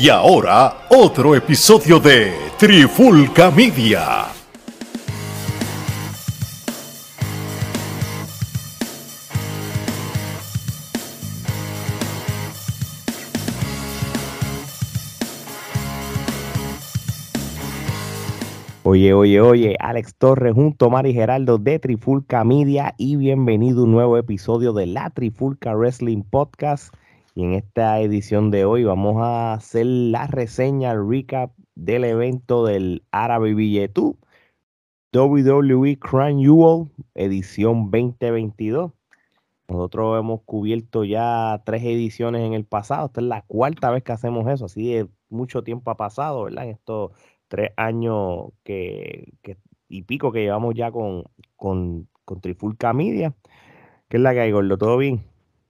Y ahora, otro episodio de Trifulca Media. Oye, oye, oye, Alex Torres junto a Mari Geraldo de Trifulca Media y bienvenido a un nuevo episodio de la Trifulca Wrestling Podcast. Y en esta edición de hoy vamos a hacer la reseña, recap del evento del Árabe Billetú, WWE Crown edición 2022. Nosotros hemos cubierto ya tres ediciones en el pasado. Esta es la cuarta vez que hacemos eso, así de mucho tiempo ha pasado, ¿verdad? En estos tres años que, que- y pico que llevamos ya con, con, con Trifulca Media. ¿Qué es la que hay, Gordo? ¿Todo bien?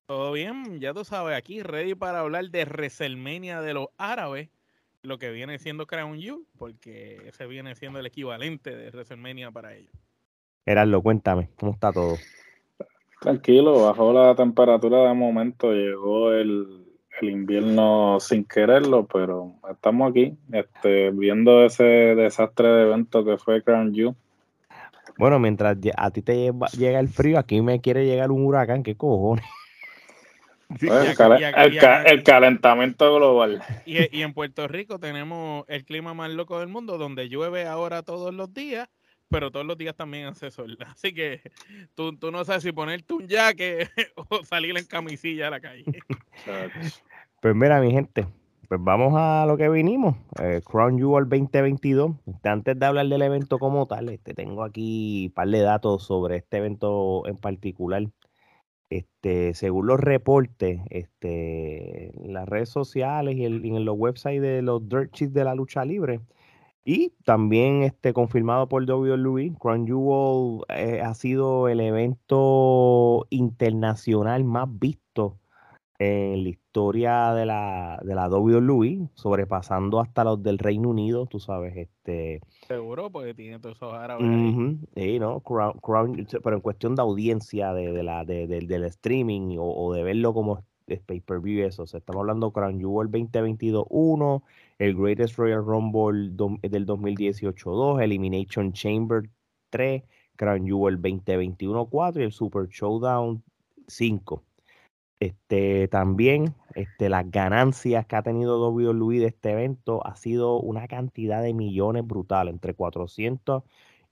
Todo bien, ya tú sabes, aquí ready para hablar de WrestleMania de los árabes, lo que viene siendo Crown Jewel, porque ese viene siendo el equivalente de WrestleMania para ellos. Gerardo, cuéntame, ¿cómo está todo? Tranquilo, bajó la temperatura de momento, llegó el, el invierno sin quererlo, pero estamos aquí, este, viendo ese desastre de evento que fue Crown Jewel. Bueno, mientras a ti te lleva- llega el frío, aquí me quiere llegar un huracán, ¿qué cojones? El, calentamiento global. Y, y en Puerto Rico tenemos el clima más loco del mundo, donde llueve ahora todos los días, pero todos los días también hace sol. Así que tú, tú no sabes si ponerte un jaque o salir en camisilla a la calle. Pues mira, mi gente, pues vamos a lo que vinimos. eh, Crown Jewel 2022. Este, Antes de hablar del evento como tal, este, tengo aquí un par de datos sobre este evento en particular. Este, según los reportes, este, las redes sociales y, el- en los websites de los Dirt Sheets de la lucha libre, y también este, confirmado por WWE, Crown Jewel eh, ha sido el evento internacional más visto en la historia de la, de la WWE, sobrepasando hasta los del Reino Unido, tú sabes, este, Seguro, porque tiene todos esos árabes sí, ¿no? Crown- Crown- pero en cuestión de audiencia de, de la, de- del- del streaming o, o de verlo como pay-per-view, eso, o sea, estamos hablando Crown Jewel 2022 1, el Greatest Royal Rumble dom- del 2018 2, Elimination Chamber 3, Crown Jewel 2021 4 y el Super Showdown 5. Este, también este, las ganancias que ha tenido WWE de este evento ha sido una cantidad de millones brutal, entre 400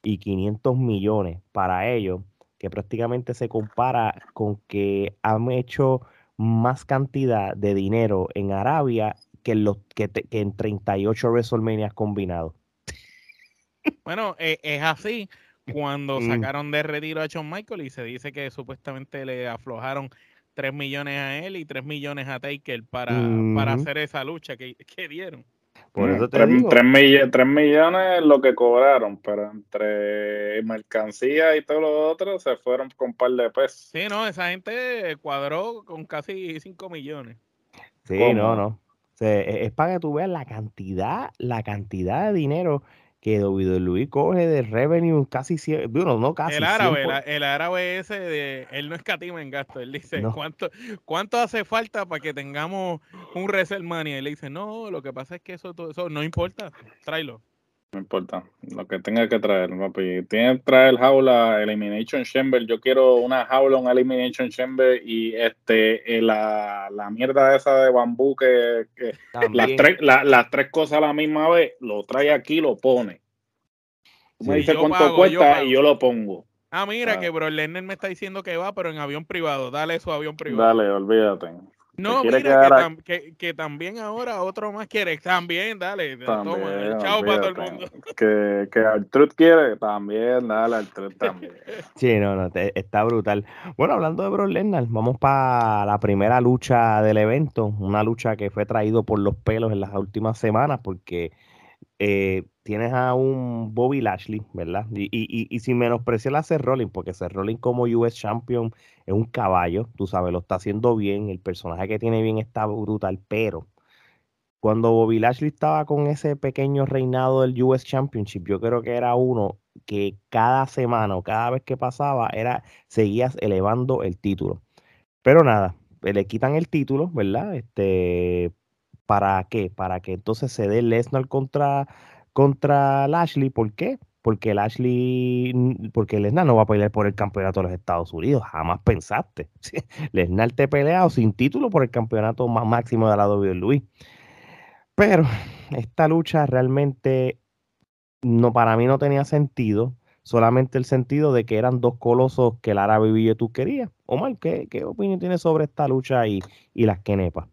y 500 millones para ellos, que prácticamente se compara con que han hecho más cantidad de dinero en Arabia que en, los, que, te- que en 38 WrestleMania combinados. Bueno, eh, es así. Cuando Mm. sacaron de retiro a Shawn Michael y se dice que supuestamente le aflojaron 3 millones a él y 3 millones a Taker para, para hacer esa lucha que, que dieron. Por Mm, eso te tres, digo. tres mill- tres millones es lo que cobraron, pero entre mercancía y todo lo otro se fueron con un par de pesos. Sí, no, esa gente cuadró con casi 5 millones. Sí, ¿Cómo? no, no. O sea, e- es para que tú veas la cantidad, la cantidad de dinero que WWE coge de revenue casi, cien- bueno, no casi. el árabe, 100 el, el árabe ese, de, él no escatima en gasto. Él dice, No. ¿cuánto, ¿cuánto hace falta para que tengamos un WrestleMania? Y le dice, no, lo que pasa es que eso, todo eso no importa, tráelo. No importa, lo que tenga que traer, papi. Tiene que traer jaula Elimination Chamber. Yo quiero una jaula, un Elimination Chamber y este eh, la, la mierda esa de bambú que, que las, tres, la- las tres cosas a la misma vez, lo trae aquí, lo pone. Tú me Sí. dices cuánto pago, cuesta y yo lo pongo. Ah, mira, Ah. que Bro Lerner me está diciendo que va, pero en avión privado. Dale su avión privado. Dale, olvídate. No, mira, que, tam- que, que también ahora otro más quiere. También, dale. toma, También, chao para todo el mundo. Que, que Artruth quiere, también, dale, Artruth también. Sí, no, no, te- está brutal. Bueno, hablando de Brock Lesnar, vamos para la primera lucha del evento, una lucha que fue traído por los pelos en las últimas semanas, porque eh, tienes a un Bobby Lashley, ¿verdad? Y, y, y, sin menospreciar a Seth Rollins, porque Seth Rollins como US Champion es un caballo, tú sabes, lo está haciendo bien, el personaje que tiene bien está brutal, pero cuando Bobby Lashley estaba con ese pequeño reinado del US Championship, yo creo que era uno que cada semana o cada vez que pasaba era seguías elevando el título. Pero nada, le quitan el título, ¿verdad? Este ¿Para qué? Para que entonces se dé Lesnar contra, contra Lashley. ¿Por qué? Porque Lashley, porque Lesnar no va a pelear por el campeonato de los Estados Unidos. Jamás pensaste. Lesnar te pelea sin título por el campeonato más máximo de la WWE. Pero esta lucha realmente no, para mí no tenía sentido solamente el sentido de que eran dos colosos que árabe y tú querías. Omar, ¿qué, ¿qué opinión tienes sobre esta lucha y, y las quenepas?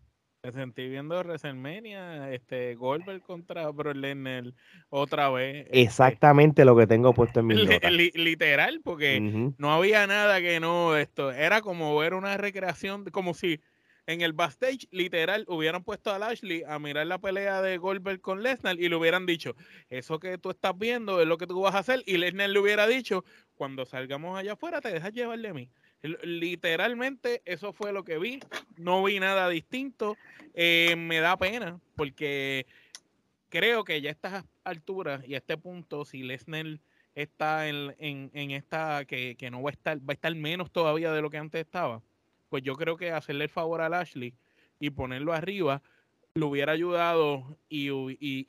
Me sentí viendo WrestleMania, este, Goldberg contra Brock Lesnar otra vez. Este Exactamente lo que tengo puesto en mi notas. literal, porque no había nada que no esto. Era como ver una recreación, como si en el backstage, literal, hubieran puesto a Lashley a mirar la pelea de Goldberg con Lesnar y le hubieran dicho, eso que tú estás viendo es lo que tú vas a hacer. Y Lesnar le hubiera dicho, cuando salgamos allá afuera, te dejas llevar de mí. Literalmente, eso fue lo que vi. No vi nada distinto. Eh, me da pena porque creo que ya a estas alturas y a este punto, si Lesnar está en, en, esta, que, que no va a estar, va a estar menos todavía de lo que antes estaba pues yo creo que hacerle el favor a Lashley y ponerlo arriba le hubiera ayudado y, y,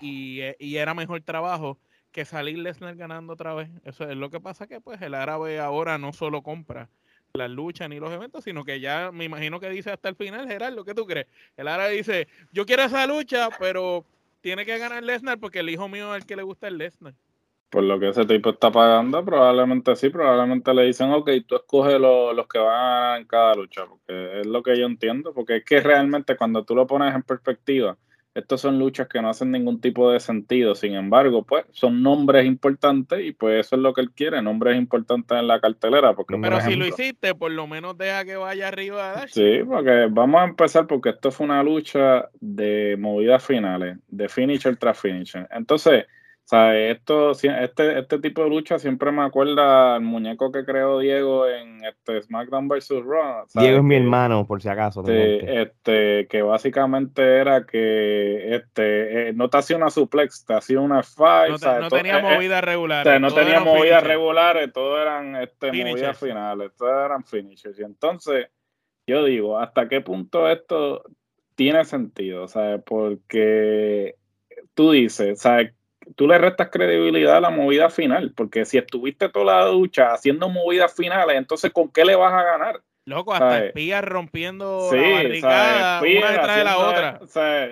y, era mejor trabajo que salir Lesnar ganando otra vez. Eso es lo que pasa que pues el árabe ahora no solo compra las luchas ni los eventos, sino que ya me imagino que dice hasta el final, Gerardo, ¿qué tú crees? El árabe dice, yo quiero esa lucha, pero tiene que ganar Lesnar porque el hijo mío es el que le gusta el Lesnar por lo que ese tipo está pagando, probablemente sí, probablemente le dicen, ok, tú escoges los que van en cada lucha, porque es lo que yo entiendo, porque es que realmente cuando tú lo pones en perspectiva, estos son luchas que no hacen ningún tipo de sentido, sin embargo, pues son nombres importantes y pues eso es lo que él quiere, nombres importantes en la cartelera. Porque, Pero si lo hiciste, por lo menos deja que vaya arriba. Sí, porque vamos a empezar porque esto fue una lucha de movidas finales, de finisher tras finisher. Entonces, o sea, esto, este, este tipo de lucha siempre me acuerda al muñeco que creó Diego en este SmackDown vs. Raw. Diego es mi hermano, por si acaso. Sí, este, que básicamente era que este, eh, no te hacía una suplex, te hacía una five. No, no tenía eh, eh, regulares. no tenía movidas regulares, todo eran este, movidas finales, todas eran finishers. Y entonces, yo digo, ¿hasta qué punto esto tiene sentido? O sea, porque tú dices, ¿sabes? Tú le restas credibilidad a la movida final, porque si estuviste toda la ducha haciendo movidas finales, entonces ¿con qué le vas a ganar? Loco, hasta espías rompiendo la barricada una detrás de la otra.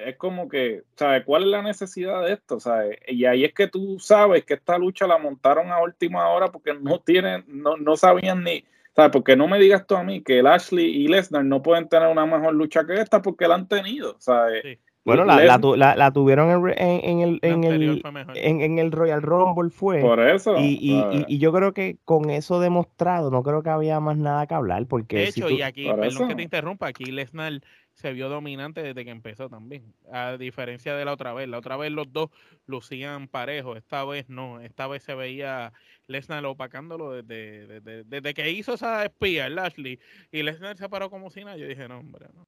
Es como que, ¿sabes? ¿Cuál es la necesidad de esto? ¿sabes? Y ahí es que tú sabes que esta lucha la montaron a última hora porque no tienen, no, no sabían ni, ¿sabes? Porque no me digas tú a mí que el Ashley y Lesnar no pueden tener una mejor lucha que esta porque la han tenido, ¿sabes? Bueno, la, la, la, tuvieron en, en, el, en, el, en, el Royal Rumble fue. Por eso. Y, y, y, yo creo que con eso demostrado, no creo que había más nada que hablar. Porque de hecho, y aquí, perdón que te interrumpa, aquí Lesnar se vio dominante desde que empezó también. A diferencia de la otra vez. La otra vez los dos lucían parejos. Esta vez no. Esta vez se veía Lesnar opacándolo desde, desde, desde, que hizo esa espía, el Lashley. Y Lesnar se paró como si nada. Yo dije, no, hombre, no.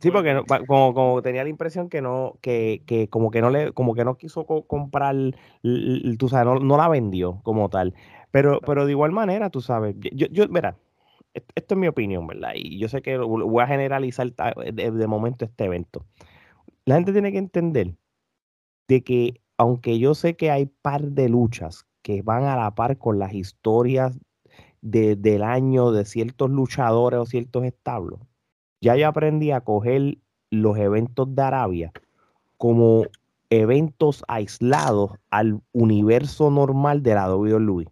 Sí, porque como, como, tenía la impresión que no, que, que, como que no le, como que no quiso comprar, tú sabes, no, la vendió como tal. Pero, pero de igual manera, tú sabes, yo, yo, mira, esto es mi opinión, ¿verdad? Y yo sé que voy a generalizar de, momento este evento. La gente tiene que entender de que, aunque yo sé que hay par de luchas que van a la par con las historias de, del año de ciertos luchadores o ciertos establos, ya yo aprendí a coger los eventos de Arabia como eventos aislados al universo normal de la WWE.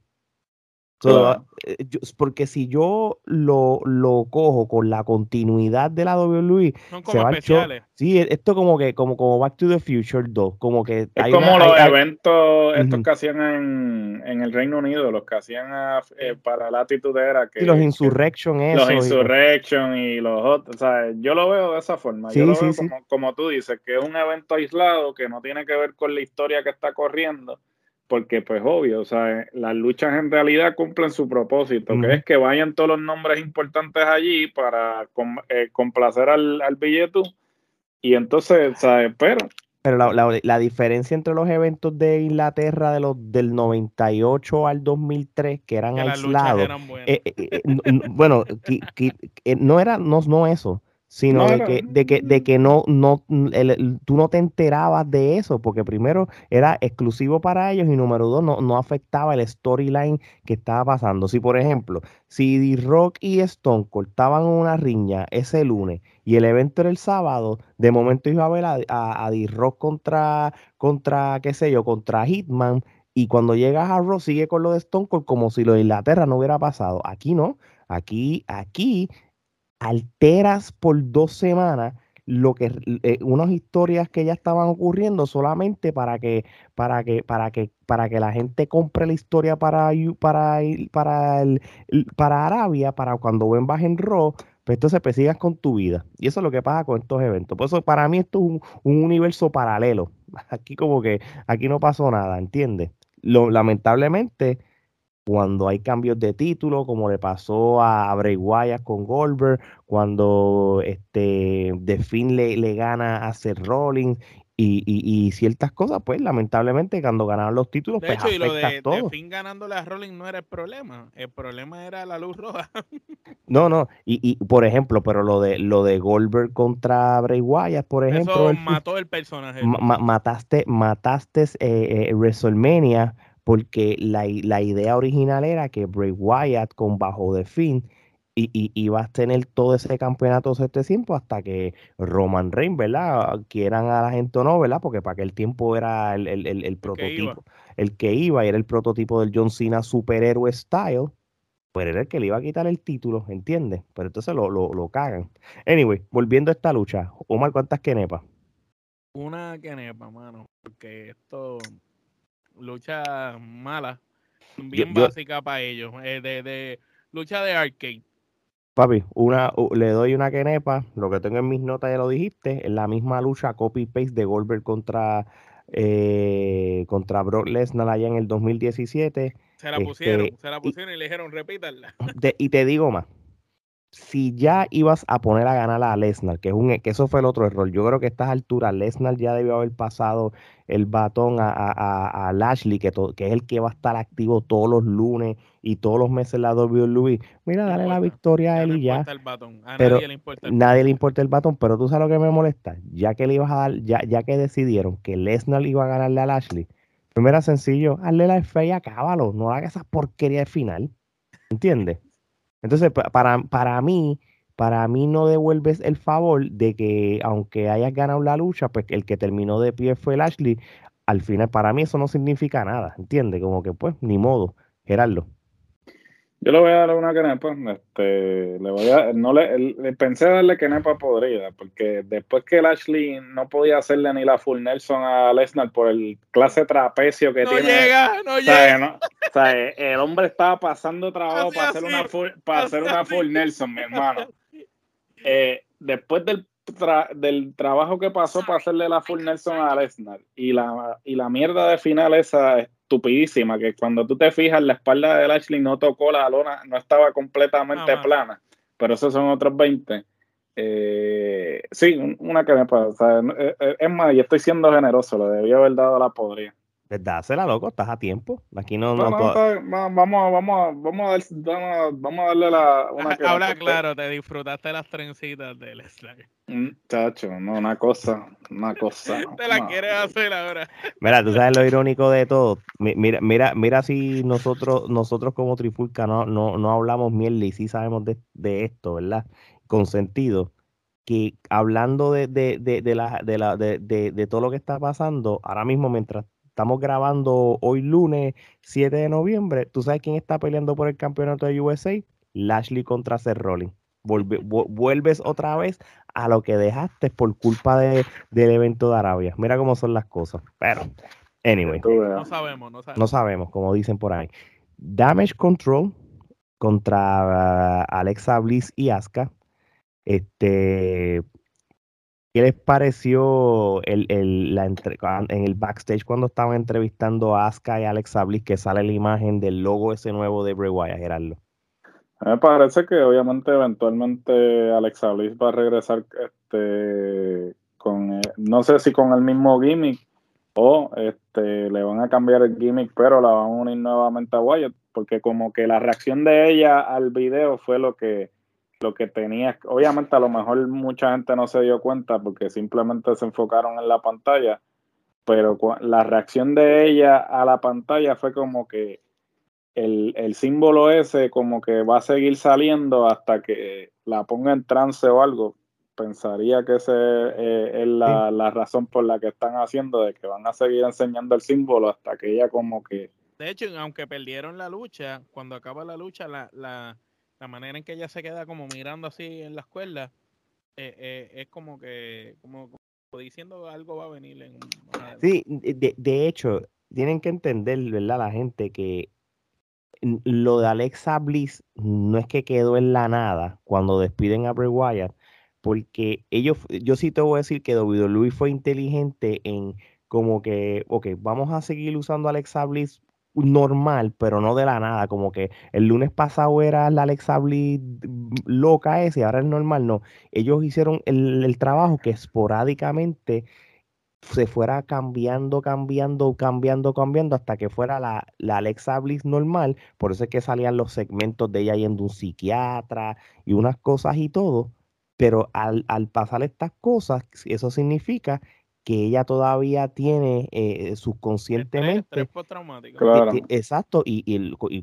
Eh, porque si yo lo, lo, cojo con la continuidad de la WWE, son como especiales. sí, esto como que como como Back to the Future 2, como que es como los eventos estos que hacían en, en, el Reino Unido, los que hacían eh, para la actitud era que los Insurrection los Insurrection y los otros, o sea, yo lo veo de esa forma, yo lo veo como, como tú dices, que es un evento aislado que no tiene que ver con la historia que está corriendo porque pues obvio, o sea, las luchas en realidad cumplen su propósito, que es que vayan todos los nombres importantes allí para eh, complacer al, al billete y entonces, ¿sabes? Pero... Pero la, diferencia entre los eventos de Inglaterra de los del 98 al 2003, que eran aislados, eh, eh, bueno, no era no, no eso, sino No, de que, de que, de que no, no, el- el- tú no te enterabas de eso, porque primero era exclusivo para ellos y número dos, no, no afectaba el storyline que estaba pasando. Si, por ejemplo, si D-Rock y Stone cortaban una riña ese lunes y el evento era el sábado, de momento iba a ver a, a, a D-Rock contra, contra, qué sé yo, contra Hitman, y cuando llegas a Raw sigue con lo de Stone Cold como si lo de Inglaterra no hubiera pasado. Aquí no, aquí, aquí alteras por dos semanas lo que eh, unas historias que ya estaban ocurriendo solamente para que para que para que para que la gente compre la historia para para el, para Arabia para cuando ven en Raw pues entonces pues sigas con tu vida. Y eso es lo que pasa con estos eventos. Por eso para mí esto es un, un universo paralelo. Aquí como que aquí no pasó nada ¿entiendes? Lo, lamentablemente cuando hay cambios de título, como le pasó a Bray Wyatt con Goldberg, cuando este The Finn le, le gana a Seth Rollins y, y- y ciertas cosas, pues lamentablemente cuando ganaron los títulos, De pues hecho, y lo afecta de, de todo. Finn ganándole a Rolling no era el problema. El problema era la luz roja. No, no, y, y por ejemplo, pero lo de lo de Goldberg contra Bray Wyatt, por ejemplo, Eso el- mató el personaje. ma- ma- mataste, mataste eh, eh, WrestleMania porque la, la idea original era que Bray Wyatt con bajo de fin y, y ibas a tener todo ese campeonato todo este tiempo hasta que Roman Reigns, ¿verdad? Quieran a la gente o no, ¿verdad? Porque para aquel tiempo era el, el, el- el prototipo, el que iba y era el prototipo del John Cena superhéroe style, pues era el que le iba a quitar el título, ¿entiendes? Pero entonces lo, lo, lo cagan. Anyway, volviendo a esta lucha, Omar, ¿cuántas quenepas? Una quenepa, mano. Porque esto, lucha mala, bien yo- básica para ellos. eh, de, de lucha de arcade. Papi, una, le doy una quenepa, lo que tengo en mis notas ya lo dijiste, es la misma lucha copy-paste de Goldberg contra, eh, contra Brock Lesnar allá en el 2017. Se la Este, pusieron, se la pusieron y le dijeron, repítanla. Y te digo más, si ya ibas a poner a ganar a Lesnar, que, es un, que eso fue el otro error, yo creo que a estas alturas Lesnar ya debió haber pasado el batón a, a, a- Lashley, que, to- que es el que va a estar activo todos los lunes y todos los meses en la WWE. Mira, dale la victoria a él y ya. batón. A Pero nadie le importa el Nadie le importa el batón, pero tú sabes lo que me molesta. Ya que le ibas a dar, ya, ya que decidieron que Lesnar iba a ganarle a Lashley, primero era sencillo, hazle la fe y acábalo. No hagas esa porquería de final. ¿Entiendes? Entonces, pa- para, para mí, para mí no devuelves el favor de que, aunque hayas ganado la lucha, pues el que terminó de pie fue Lashley. Al final, para mí eso no significa nada. ¿Entiendes? Como que, pues, ni modo. Gerardo. Yo le voy a dar una quenepa. Este, le voy a, no le, le pensé darle quenepa podrida, porque después que Lashley no podía hacerle ni la full Nelson a Lesnar por el clase trapecio que No tiene. llega, no o sea, llega. no- o sea, el hombre estaba pasando trabajo para hacer una full, para hacer hace una full Nelson, mi hermano. Eh, después del, tra- del trabajo que pasó para hacerle la full Nelson a Lesnar y la, y la mierda de final esa estupidísima, que cuando tú te fijas, la espalda de Lashley no tocó la lona, no estaba completamente plana, pero esos son otros 20. Eh, sí, un- una que me pasa. es más, y estoy siendo generoso, le debía haber dado la podría. Dásela, loco, estás a tiempo. Aquí no, No, no, no, va- vamos, vamos, vamos, a dar- vamos, vamos a darle la, una que Habla porque- claro, te disfrutaste las trencitas de Lesnar. Mm, Chacho, no, una cosa, una cosa. Te la no. quieres hacer ahora. Mira, tú sabes lo irónico de todo. Mi- Mira, mira, mira si nosotros, nosotros como Trifulca no, no, no hablamos mierda y sí sabemos de, de esto, ¿verdad? Con sentido. Que hablando de, de, de, de, la, de, la, de, de, de todo lo que está pasando, ahora mismo mientras estamos grabando hoy lunes 7 de noviembre, ¿tú sabes quién está peleando por el campeonato de USA? Lashley contra Seth Rollins. Volve- vuelves otra vez a lo que dejaste por culpa de, del evento de Arabia. Mira cómo son las cosas. Pero, anyway. No sabemos, no sabemos. no sabemos, como dicen por ahí. Damage Control contra ah, Alexa Bliss y Asuka. Este, ¿qué les pareció el, el- la en el backstage cuando estaban entrevistando a Asuka y Alexa Bliss que sale la imagen del logo ese nuevo de Bray Wyatt, Gerardo? Me parece que obviamente eventualmente Alexa Bliss va a regresar este con eh, no sé si con el mismo gimmick o este le van a cambiar el gimmick pero la van a unir nuevamente a Wyatt porque como que la reacción de ella al video fue lo que lo que tenía, obviamente a lo mejor mucha gente no se dio cuenta porque simplemente se enfocaron en la pantalla, pero la reacción de ella a la pantalla fue como que el, el, símbolo ese como que va a seguir saliendo hasta que la ponga en trance o algo. Pensaría que esa eh, es la, la, razón por la que están haciendo, de que van a seguir enseñando el símbolo hasta que ella como que... De hecho, aunque perdieron la lucha, cuando acaba la lucha, la, la, la manera en que ella se queda como mirando así en la escuela, eh, eh, es como que, como, diciendo algo va a venir. En, sí, de, de hecho, tienen que entender, ¿verdad? La gente que lo de Alexa Bliss no es que quedó en la nada cuando despiden a Bray Wyatt, porque ellos, yo sí te voy a decir que WWE fue inteligente en como que, ok, vamos a seguir usando Alexa Bliss normal, pero no de la nada, como que el lunes pasado era la Alexa Bliss loca ese, ahora es normal, no. Ellos hicieron el, el trabajo que esporádicamente se fuera cambiando, cambiando, cambiando, cambiando hasta que fuera la, la, Alexa Bliss normal. Por eso es que salían los segmentos de ella yendo a un psiquiatra y unas cosas y todo. Pero al, al pasar estas cosas, eso significa que ella todavía tiene eh, subconscientemente. Claro. exacto, y, y,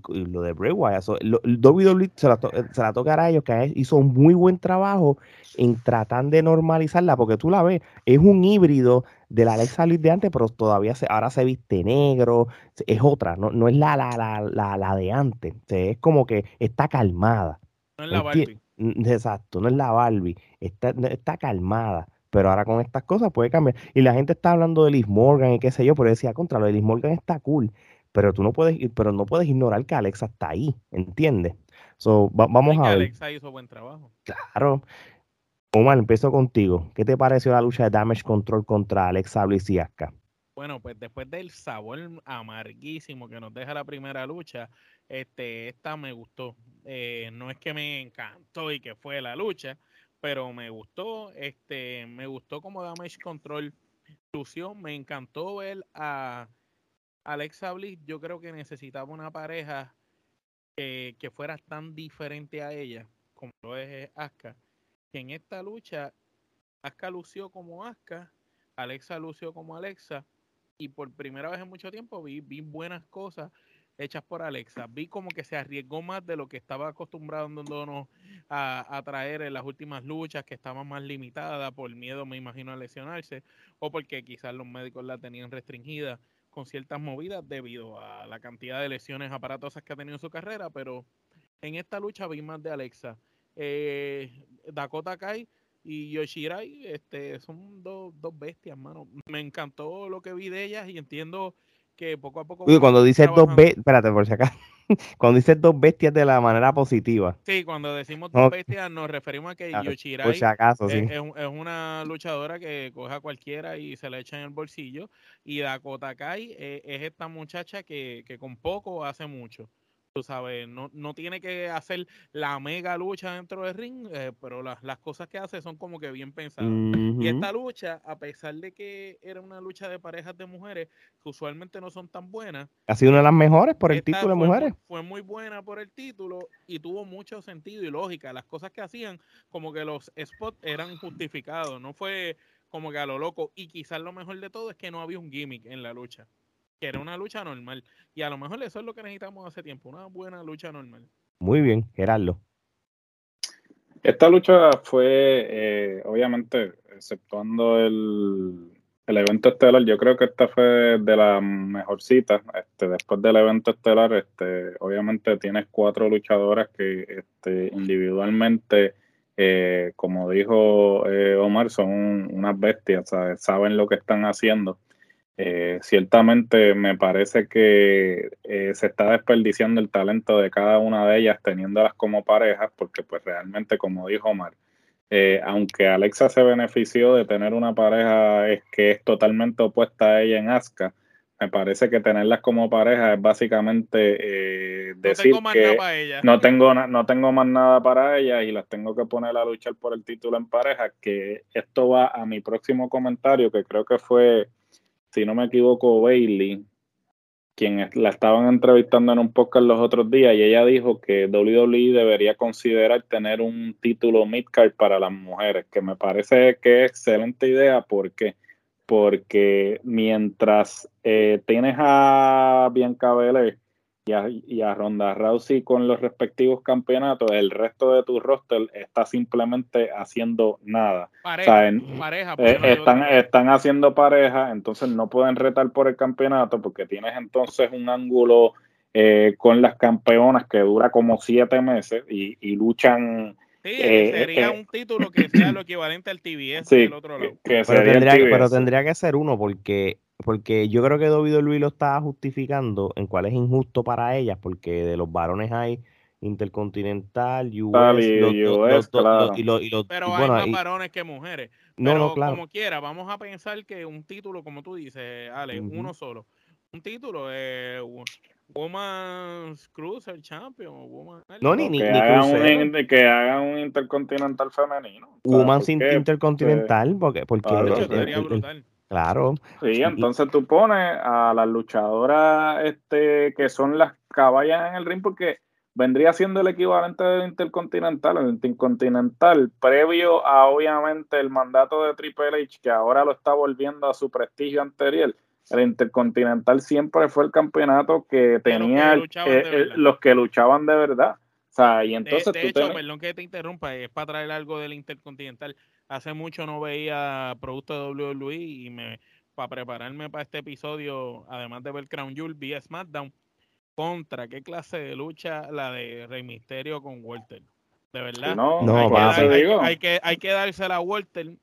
lo de Bray Wyatt. WWE se la, se la toca a ellos, que hizo un muy buen trabajo en tratar de normalizarla, porque tú la ves, es un híbrido de la Alexa Bliss de antes, pero todavía se, ahora se viste negro, es otra, no, no es la, la, la, la, de antes, es como que está calmada. No es la Barbie. Exacto, no es la Barbie, está, está calmada pero ahora con estas cosas puede cambiar. Y la gente está hablando de Liz Morgan y qué sé yo, pero decía, contra lo de Liz Morgan está cool, pero tú no puedes, pero no puedes ignorar que Alexa está ahí, ¿entiendes? So, vamos a ver. Alexa hizo buen trabajo. Claro. Omar, empiezo contigo. ¿Qué te pareció la lucha de Damage Control contra Alexa Bliss y Asuka? Bueno, pues después del sabor amarguísimo que nos deja la primera lucha, este, esta me gustó. Eh, no es que me encantó y que fue la lucha, pero me gustó, este, me gustó como Damage Control lució, me encantó ver a Alexa Bliss, yo creo que necesitaba una pareja que, fuera tan diferente a ella como lo es Asuka, que en esta lucha Asuka lució como Asuka, Alexa lució como Alexa, y por primera vez en mucho tiempo vi, vi buenas cosas hechas por Alexa. Vi como que se arriesgó más de lo que estaba acostumbrándonos a, a traer en las últimas luchas, que estaba más limitada por miedo, me imagino, a lesionarse, o porque quizás los médicos la tenían restringida con ciertas movidas debido a la cantidad de lesiones aparatosas que ha tenido en su carrera, pero en esta lucha vi más de Alexa. Eh, Dakota Kai y Yoshirai este, son dos, dos bestias, mano. Me encantó lo que vi de ellas y entiendo que poco a poco. Uy, cuando dices dos bestias, espérate por si acá. cuando dices dos bestias de la manera positiva. Sí, cuando decimos dos bestias nos referimos a que Yoshirai si acaso, sí. es, una luchadora que coge a cualquiera y se la echa en el bolsillo. Y Dakota Kai eh, es esta muchacha que, que con poco hace mucho tú sabes, no, no tiene que hacer la mega lucha dentro del ring, eh, pero las cosas que hace son como que bien pensadas. Y esta lucha, a pesar de que era una lucha de parejas de mujeres, que usualmente no son tan buenas. Ha sido una de las mejores por el título de mujeres. fue muy buena por el título y tuvo mucho sentido y lógica. Las cosas que hacían, como que los spots eran justificados, no fue como que a lo loco. Y quizás lo mejor de todo es que no había un gimmick en la lucha que era una lucha normal. Y a lo mejor eso es lo que necesitamos hace tiempo, una buena lucha normal. Muy bien, Gerardo. Esta lucha fue, eh, obviamente, exceptuando el, el, evento estelar, yo creo que esta fue de las mejorcitas. Este, después del evento estelar, este, obviamente tienes cuatro luchadoras que este, individualmente, eh, como dijo eh, Omar, son unas bestias, saben lo que están haciendo. Eh, ciertamente me parece que eh, se está desperdiciando el talento de cada una de ellas teniéndolas como parejas, porque pues realmente, como dijo Omar, eh, aunque Alexa se benefició de tener una pareja es que es totalmente opuesta a ella en Asuka, me parece que tenerlas como pareja es básicamente decir que no tengo no tengo más nada para ellas y las tengo que poner a luchar por el título en pareja, que esto va a mi próximo comentario, que creo que fue si no me equivoco, Bailey, quien la estaban entrevistando en un podcast los otros días y ella dijo que WWE debería considerar tener un título midcard para las mujeres, que me parece que es excelente idea. Porque porque mientras eh, tienes a Bianca Belair y a, Ronda Rousey con los respectivos campeonatos, el resto de tu roster está simplemente haciendo nada. Pareja, eh, están, están haciendo pareja, entonces no pueden retar por el campeonato porque tienes entonces un ángulo eh, con las campeonas que dura como siete meses y, luchan. Sí, eh, sería un título que sea lo equivalente al TBS del otro lado. pero, tendría, pero tendría que ser uno porque porque yo creo que Luis lo está justificando en cuál es injusto para ellas, porque de los varones hay Intercontinental, US, Pero hay más varones que mujeres. No, Pero como quiera, vamos a pensar que un título, como tú dices, Ale, uno solo. Un título es Woman's Cruiser Champion. Woman, no, ni, ni, que, hagan un, que hagan un Intercontinental femenino. Woman's Intercontinental, porque, porque, brutal Claro. Sí, entonces tú pones a las luchadoras este, que son las caballas en el ring porque vendría siendo el equivalente del Intercontinental. El Intercontinental, previo a obviamente el mandato de Triple H, que ahora lo está volviendo a su prestigio anterior. El Intercontinental siempre fue el campeonato que tenía eh, eh, los que luchaban de verdad. O sea, y entonces de, hecho, perdón que te interrumpa, es para traer algo del Intercontinental hace mucho no veía productos de WWE y me para prepararme para este episodio, además de ver Crown Jewel, vi SmackDown contra qué clase de lucha la de Rey Misterio con Walter. De verdad. No, hay, que, hay, que, dársela a Walter,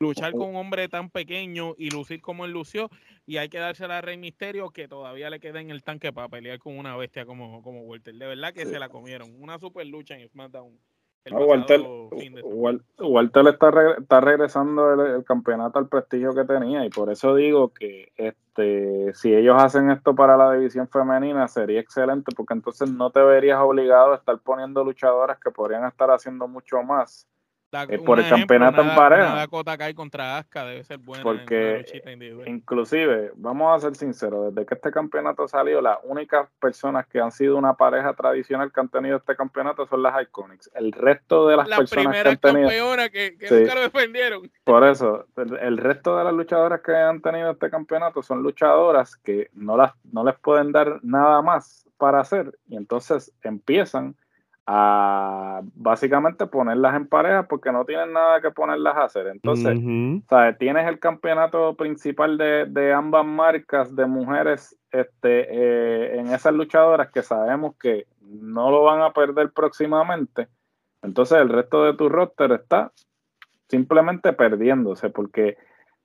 luchar con un hombre tan pequeño y lucir como él lució, y hay que dársela a Rey Misterio que todavía le queda en el tanque para pelear con una bestia como, como Walter. De verdad que se la comieron. Una super lucha en SmackDown Walter, Walter, está, está regresando el, campeonato al prestigio que tenía y por eso digo que este si ellos hacen esto para la división femenina sería excelente porque entonces no te verías obligado a estar poniendo luchadoras que podrían estar haciendo mucho más eh, por el campeonato en pareja. contra Asuka debe ser buena Porque inclusive, vamos a ser sinceros, desde que este campeonato salió, las únicas personas que han sido una pareja tradicional que han tenido este campeonato son las Iconics. El resto de las personas que han tenido... que, que nunca lo defendieron. Por eso, el, resto de las luchadoras que han tenido este campeonato son luchadoras que no, las, no les pueden dar nada más para hacer y entonces empiezan a básicamente ponerlas en pareja porque no tienen nada que ponerlas a hacer. Entonces, ¿sabes? tienes el campeonato principal de, ambas marcas de mujeres este, eh, en esas luchadoras que sabemos que no lo van a perder próximamente. Entonces, el resto de tu roster está simplemente perdiéndose porque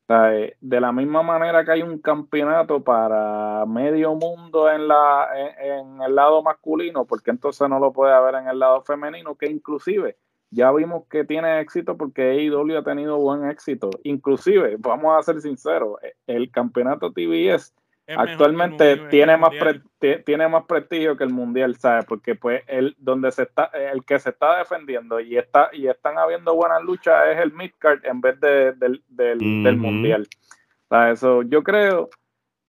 de la misma manera que hay un campeonato para medio mundo en, la, en, el lado masculino, porque entonces no lo puede haber en el lado femenino, que inclusive ya vimos que tiene éxito porque AEW ha tenido buen éxito. Inclusive, vamos a ser sinceros, el campeonato TBS actualmente tiene más tiene más prestigio que el mundial, ¿sabes? Porque pues el donde se está el que se está defendiendo y está y están habiendo buenas luchas es el midcard en vez de, del, del, mundial. Eso yo creo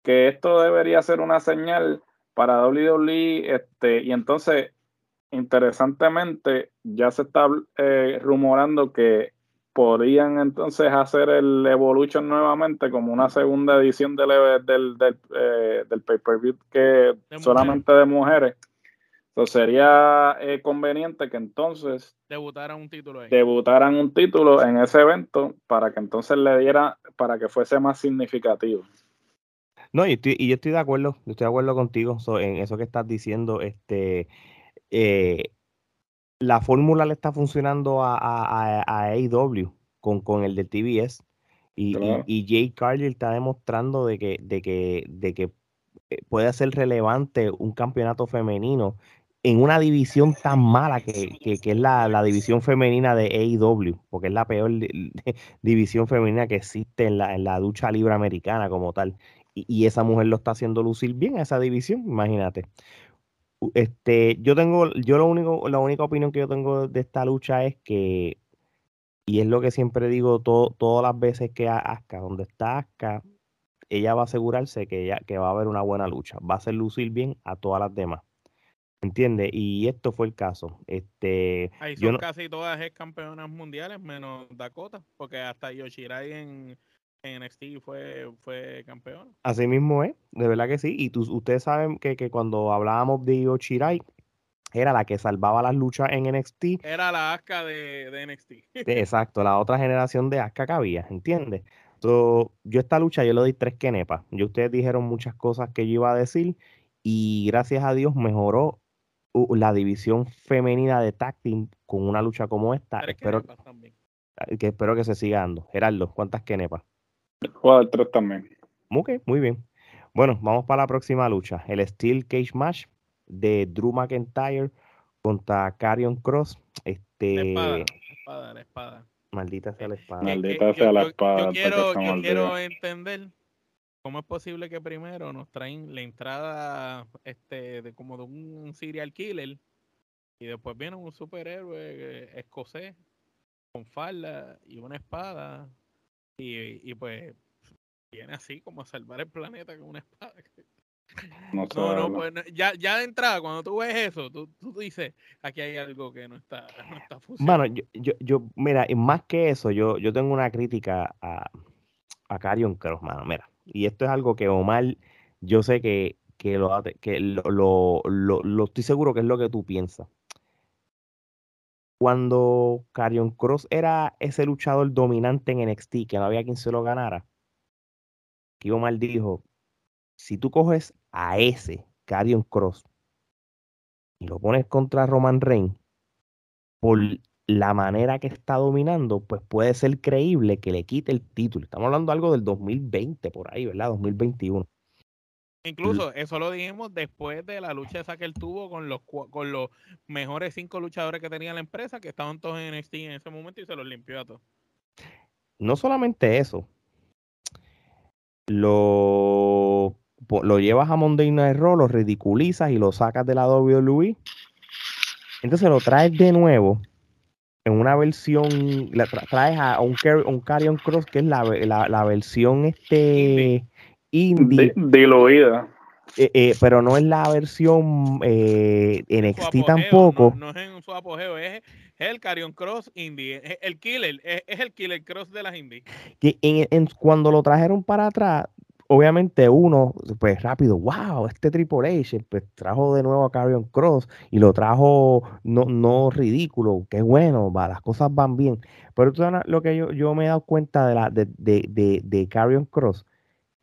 que esto debería ser una señal para WWE este y entonces interesantemente ya se está eh, rumorando que podrían entonces hacer el Evolution nuevamente como una segunda edición del, del, del, eh, del pay-per-view que solamente de mujeres. Entonces sería eh, conveniente que entonces debutaran un título ahí. debutaran un título en ese evento para que entonces le diera para que fuese más significativo. No, y, estoy, y yo estoy de acuerdo, yo estoy de acuerdo contigo en eso que estás diciendo. Este, eh, la fórmula le está funcionando a, a, a AEW con, con el de TBS. Y, y, Jay Carly está demostrando de que, de que, de que eh, puede ser relevante un campeonato femenino en una división tan mala que, que, es la, la, división femenina de AEW, porque es la peor división femenina que existe en la, en la ducha libre americana como tal. Y, y, esa mujer lo está haciendo lucir bien a esa división, imagínate. Este, yo tengo, yo lo único, la única opinión que yo tengo de esta lucha es que, y es lo que siempre digo todas las veces que Aska, donde está Aska, ella va a asegurarse que, ella, que va a haber una buena lucha, va a hacer lucir bien a todas las demás. ¿Entiendes? Y esto fue el caso. Este, Ahí yo son no- casi todas ex campeonas mundiales, menos Dakota, porque hasta Yoshirai en, en NXT fue, fue campeón. Así mismo es, de verdad que sí. Y tú- ustedes saben que, que cuando hablábamos de Io Shirai, era la que salvaba las luchas en NXT. Era la asca de, de NXT. exacto, la otra generación de Asuka que había, ¿entiendes? So, yo esta lucha yo le doy tres quenepas. Yo ustedes dijeron muchas cosas que yo iba a decir y gracias a Dios mejoró la división femenina de tag team con una lucha como esta. Tres Espero que espero que se siga dando. Gerardo, ¿cuántas quenepas? Juega el 3 también. Ok, muy bien. Bueno, vamos para la próxima lucha. El Steel Cage Match de Drew McIntyre contra Carrion Cross. La Este, espada, la espada, la espada. maldita sea la espada. Eh, Maldita eh, sea yo- la yo- espada, Yo hasta que quiero, yo quiero entender cómo es posible que primero nos traen la entrada este, de como de un serial killer y después viene un superhéroe eh, escocés con falda y una espada y, y pues viene así como a salvar el planeta con una espada. No sé. No, pues no, ya, ya de entrada, cuando tú ves eso, tú, tú dices, aquí hay algo que no está, no está funcionando. Bueno, yo, yo, yo, mira, y más que eso, yo, yo tengo una crítica a, a Carrion Cross, mano, mira. Y esto es algo que Omar, yo sé que, que, lo, que lo, lo, lo- lo estoy seguro que es lo que tú piensas. Cuando Carrion Cross era ese luchador dominante en NXT, que no había quien se lo ganara, que Omar dijo, si tú coges a ese Carrion Cross y lo pones contra Roman Reigns, por la manera que está dominando, pues puede ser creíble que le quite el título. Estamos hablando algo del 2020 por ahí, ¿verdad? 2021. Incluso eso lo dijimos después de la lucha esa que él tuvo con los con los mejores cinco luchadores que tenía la empresa, que estaban todos en NXT en ese momento y se los limpió a todos. No solamente eso, lo, lo llevas a Monday Night Raw, lo ridiculizas y lo sacas de la WWE. Entonces lo traes de nuevo en una versión, la traes a un, un Carrion Cross que es la, la, la versión este indie, Di- Diluida. eh, eh, pero no es la versión eh, NXT apogeo, tampoco. No, no es en su apogeo, es, es el Carrion Cross Indie, es el killer, es, es el killer cross de las Indies. que en, en- cuando lo trajeron para atrás, obviamente uno, pues rápido, wow, este Triple H, pues trajo de nuevo a Carrion Cross y lo trajo no, no ridículo, que bueno, va, las cosas van bien. Pero tú sabes lo que yo, yo me he dado cuenta de, la, de, de, de, de Karrion Cross,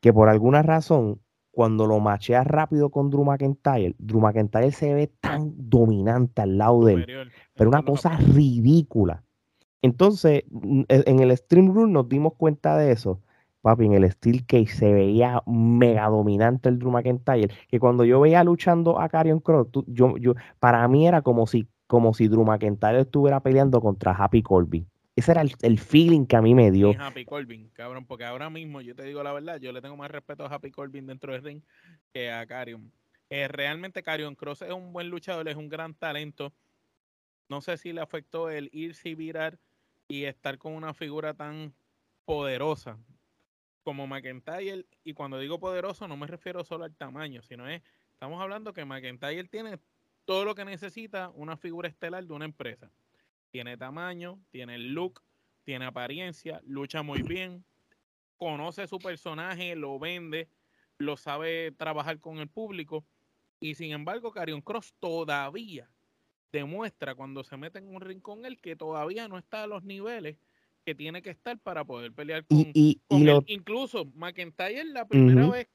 que por alguna razón, cuando lo machea rápido con Drew McIntyre, Drew McIntyre se ve tan dominante al lado de él pero una cosa ridícula. Entonces, e- en el Stream Room nos dimos cuenta de eso. Papi, en el Steel Cage se veía mega dominante el Drew McIntyre, que cuando yo veía luchando a Karrion Cross, yo, yo, para mí era como si, como si Drew McIntyre estuviera peleando contra Happy Corbin. Ese era el, el feeling que a mí me dio. Y Happy Corbin, cabrón, porque ahora mismo yo te digo la verdad, yo le tengo más respeto a Happy Corbin dentro del ring que a Carion. Eh, realmente Carion Cross es un buen luchador, es un gran talento. No sé si le afectó el irse y virar y estar con una figura tan poderosa como McIntyre. Y cuando digo poderoso no me refiero solo al tamaño, sino es, estamos hablando que McIntyre tiene todo lo que necesita una figura estelar de una empresa. Tiene tamaño, tiene el look, tiene apariencia, lucha muy bien, conoce su personaje, lo vende, lo sabe trabajar con el público. Y sin embargo, Carion Cross todavía demuestra cuando se mete en un rincón él que todavía no está a los niveles que tiene que estar para poder pelear con, Y, y, con y él. lo, Incluso McIntyre la primera vez,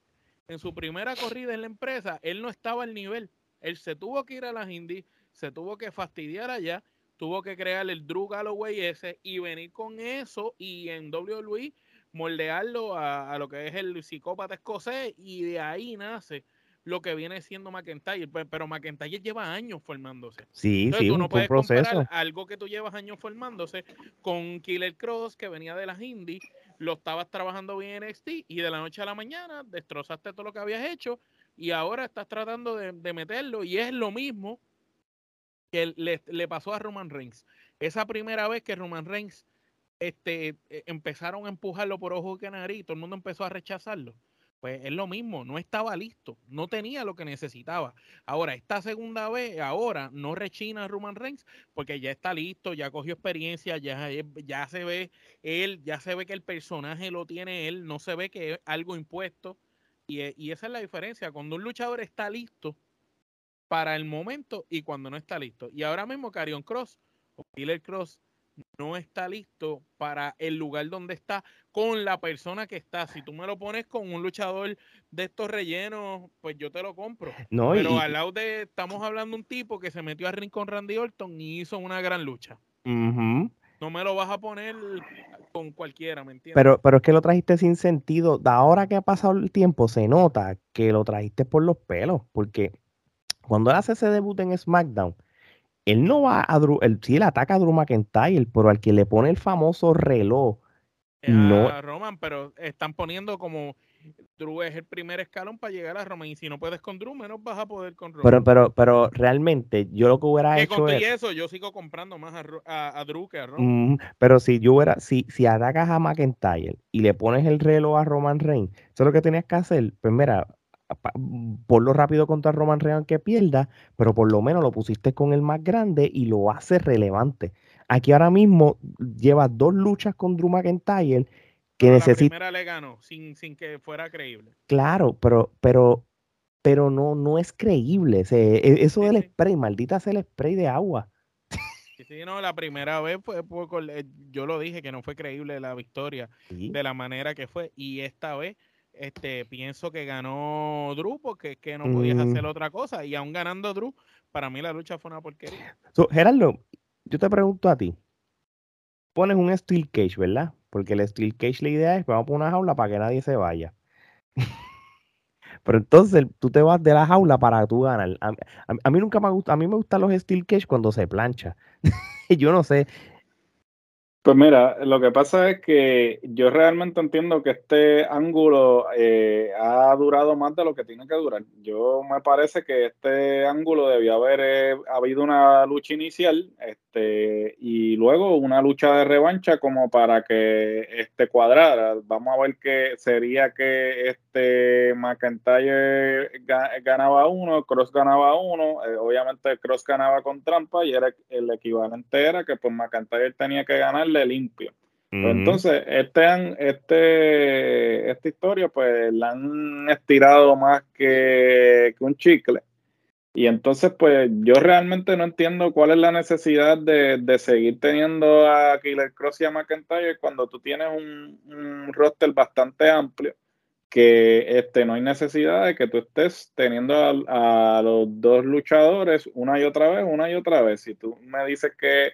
en su primera corrida en la empresa, él no estaba al nivel. Él se tuvo que ir a las indies, se tuvo que fastidiar allá, tuvo que crear el Drew Galloway ese y venir con eso y en WWE moldearlo a, a lo que es el psicópata escocés y de ahí nace lo que viene siendo McIntyre. Pe- Pero McIntyre lleva años formándose. sí, Entonces sí, tú un, no un puedes proceso. comparar algo que tú llevas años formándose con Killer Cross que venía de las indies, lo estabas trabajando bien en NXT y de la noche a la mañana destrozaste todo lo que habías hecho y ahora estás tratando de, de meterlo y es lo mismo que le, le pasó a Roman Reigns. Esa primera vez que Roman Reigns este, eh, empezaron a empujarlo por ojo que nariz, todo el mundo empezó a rechazarlo. Pues es lo mismo, no estaba listo, no tenía lo que necesitaba. Ahora, esta segunda vez, ahora no rechina Roman Reigns porque ya está listo, ya cogió experiencia, ya, ya se ve él, ya se ve que el personaje lo tiene él, no se ve que es algo impuesto. Y, y esa es la diferencia, cuando un luchador está listo para el momento y cuando no está listo. Y ahora mismo Carion Cross o Killer Cross no está listo para el lugar donde está con la persona que está. Si tú me lo pones con un luchador de estos rellenos, pues yo te lo compro. No, Pero al lado de, estamos hablando de un tipo que se metió a ring con Randy Orton y hizo una gran lucha. No me lo vas a poner con cualquiera, ¿me entiendes? Pero, pero es que lo trajiste sin sentido. De ahora que ha pasado el tiempo, se nota que lo trajiste por los pelos, porque cuando él hace ese debut en SmackDown, él no va a Drew, él, sí, él ataca a Drew McIntyre, pero al que le pone el famoso reloj. no. Roman, pero están poniendo como Drew es el primer escalón para llegar a Roman y si no puedes con Drew, menos vas a poder con Roman. Pero, pero, pero realmente yo lo que hubiera que hecho es... eso yo sigo comprando más a, Drew que a Roman. pero si yo hubiera, si, si atacas a McIntyre y le pones el reloj a Roman Reigns, eso es lo que tenías que hacer. Pues mira, por lo rápido contra Roman Reigns que pierda, pero por lo menos lo pusiste con el más grande y lo hace relevante. Aquí ahora mismo lleva dos luchas con Drew McIntyre que necesita. La primera le ganó sin, sin, que fuera creíble. Claro, pero, pero, pero no, no es creíble. E, eso del spray, maldita sea el spray de agua. Sí, no, la primera vez fue poco, yo lo dije que no fue creíble la victoria de la manera que fue y esta vez este, pienso que ganó Drew porque es que no podías mm. hacer otra cosa. Y aún ganando Drew, para mí la lucha fue una porquería. Gerardo, yo te pregunto a ti. Pones un Steel Cage, ¿verdad? Porque el Steel Cage la idea es, vamos a poner una jaula para que nadie se vaya. Pero entonces tú te vas de la jaula para tú ganar. A, mí nunca me gusta, a mí me gustan los Steel Cage cuando se plancha. yo no sé, pues mira, lo que pasa es que yo realmente entiendo que este ángulo eh, ha durado más de lo que tiene que durar. Yo me parece que este ángulo debió haber eh, habido una lucha inicial este, y luego una lucha de revancha como para que este cuadrara. Vamos a ver qué sería que este McIntyre ganaba uno, Cross ganaba uno, eh, obviamente Cross ganaba con trampa y era el equivalente era que pues McIntyre tenía que ganar limpio. Entonces, este, este, esta historia, pues la han estirado más que, un chicle. Y entonces, pues yo realmente no entiendo cuál es la necesidad de, seguir teniendo a Killer Cross y a McIntyre cuando tú tienes un, roster bastante amplio que este, no hay necesidad de que tú estés teniendo a, a, los dos luchadores una y otra vez, una y otra vez. Si tú me dices que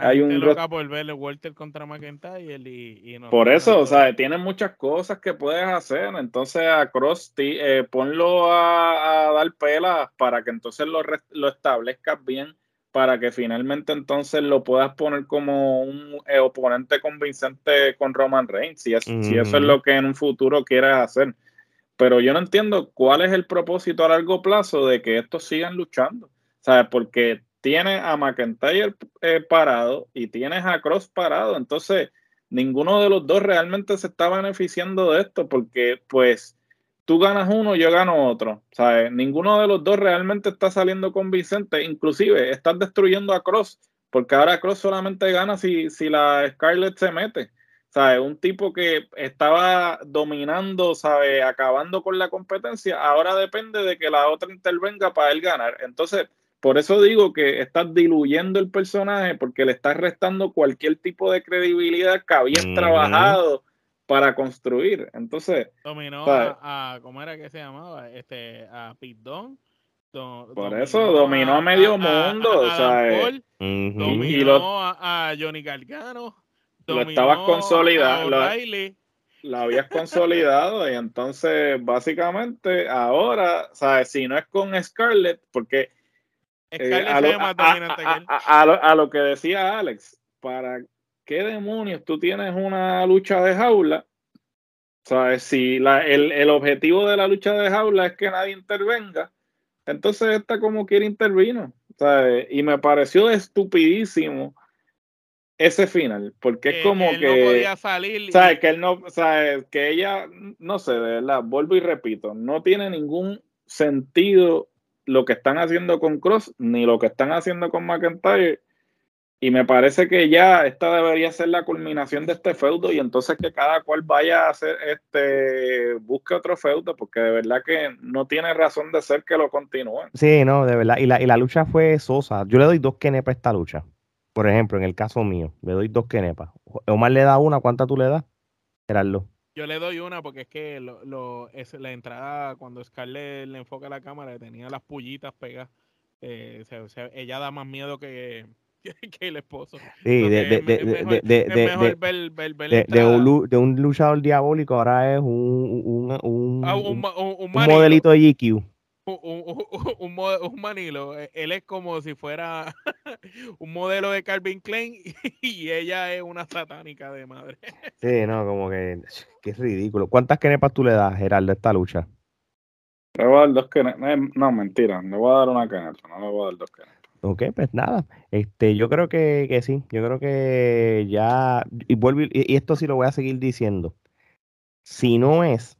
hay un loca por verle Walter contra McIntyre y, y por eso, o sea, tiene muchas cosas que puedes hacer. Entonces a Cross eh, ponlo a, dar pelas para que entonces lo, lo establezcas bien para que finalmente entonces lo puedas poner como un eh, oponente convincente con Roman Reigns, si, si eso es lo que en un futuro quieres hacer. Pero yo no entiendo cuál es el propósito a largo plazo de que estos sigan luchando. ¿Sabes? Porque tienes a McIntyre eh, parado y tienes a Cross parado. Entonces, ninguno de los dos realmente se está beneficiando de esto porque, pues, tú ganas uno, yo gano otro. ¿sabes? Ninguno de los dos realmente está saliendo convincente. Inclusive, estás destruyendo a Cross porque ahora Cross solamente gana si, si la Scarlett se mete. ¿sabes? Un tipo que estaba dominando, ¿sabes? Acabando con la competencia, ahora depende de que la otra intervenga para él ganar. Entonces, por eso digo que estás diluyendo el personaje porque le estás restando cualquier tipo de credibilidad que habías trabajado para construir. Entonces. Dominó a, ¿Cómo era que se llamaba? Este, a Pete por eso dominó a medio mundo. o sea, dominó a, Johnny Gargano. Lo estabas consolidando. Lo, habías consolidado y entonces básicamente ahora, ¿sabes? Si no es con Scarlett, porque a, lo, que decía Alex, ¿para qué demonios tú tienes una lucha de jaula? ¿Sabes? Si el, objetivo de la lucha de jaula es que nadie intervenga, entonces esta como quiere intervino. Y me pareció estupidísimo ese final, porque es como él que... no podía salir. y- ¿Sabes? Que él no, ¿sabes? Que ella, no sé, de verdad, vuelvo y repito, no tiene ningún sentido lo que están haciendo con Cross, ni lo que están haciendo con McIntyre. Y me parece que ya esta debería ser la culminación de este feudo y entonces que cada cual vaya a hacer, este, busque otro feudo, porque de verdad que no tiene razón de ser que lo continúen. Sí, no, de verdad. Y la, y la lucha fue sosa. Yo le doy dos kenepas a esta lucha. Por ejemplo, en el caso mío, le doy dos kenepas. Omar le da una, ¿cuánta tú le das? Gerardo. Yo le doy una porque es que lo, lo- es la entrada, cuando Scarlett le enfoca la cámara, tenía las pullitas pegadas. Eh, o sea, ella da más miedo que, que, el esposo. Sí, de, un, luchador diabólico, ahora es un, un, un, Ah, un, un- un- un un modelito de GQ. Un, un- un- un mo- un Manilo. Eh, Él es como si fuera un modelo de Calvin Klein y ella es una satánica de madre. Sí, no, como que, que es ridículo. ¿Cuántas kenepas tú le das, Gerardo, a esta lucha? Le voy a dar dos canetas. No, mentira, le voy a dar una caneta, no le voy a dar dos canetas. Ok, pues nada. Este, yo creo que, que sí. Yo creo que ya. Y vuelvo y, y esto sí lo voy a seguir diciendo. Si no es,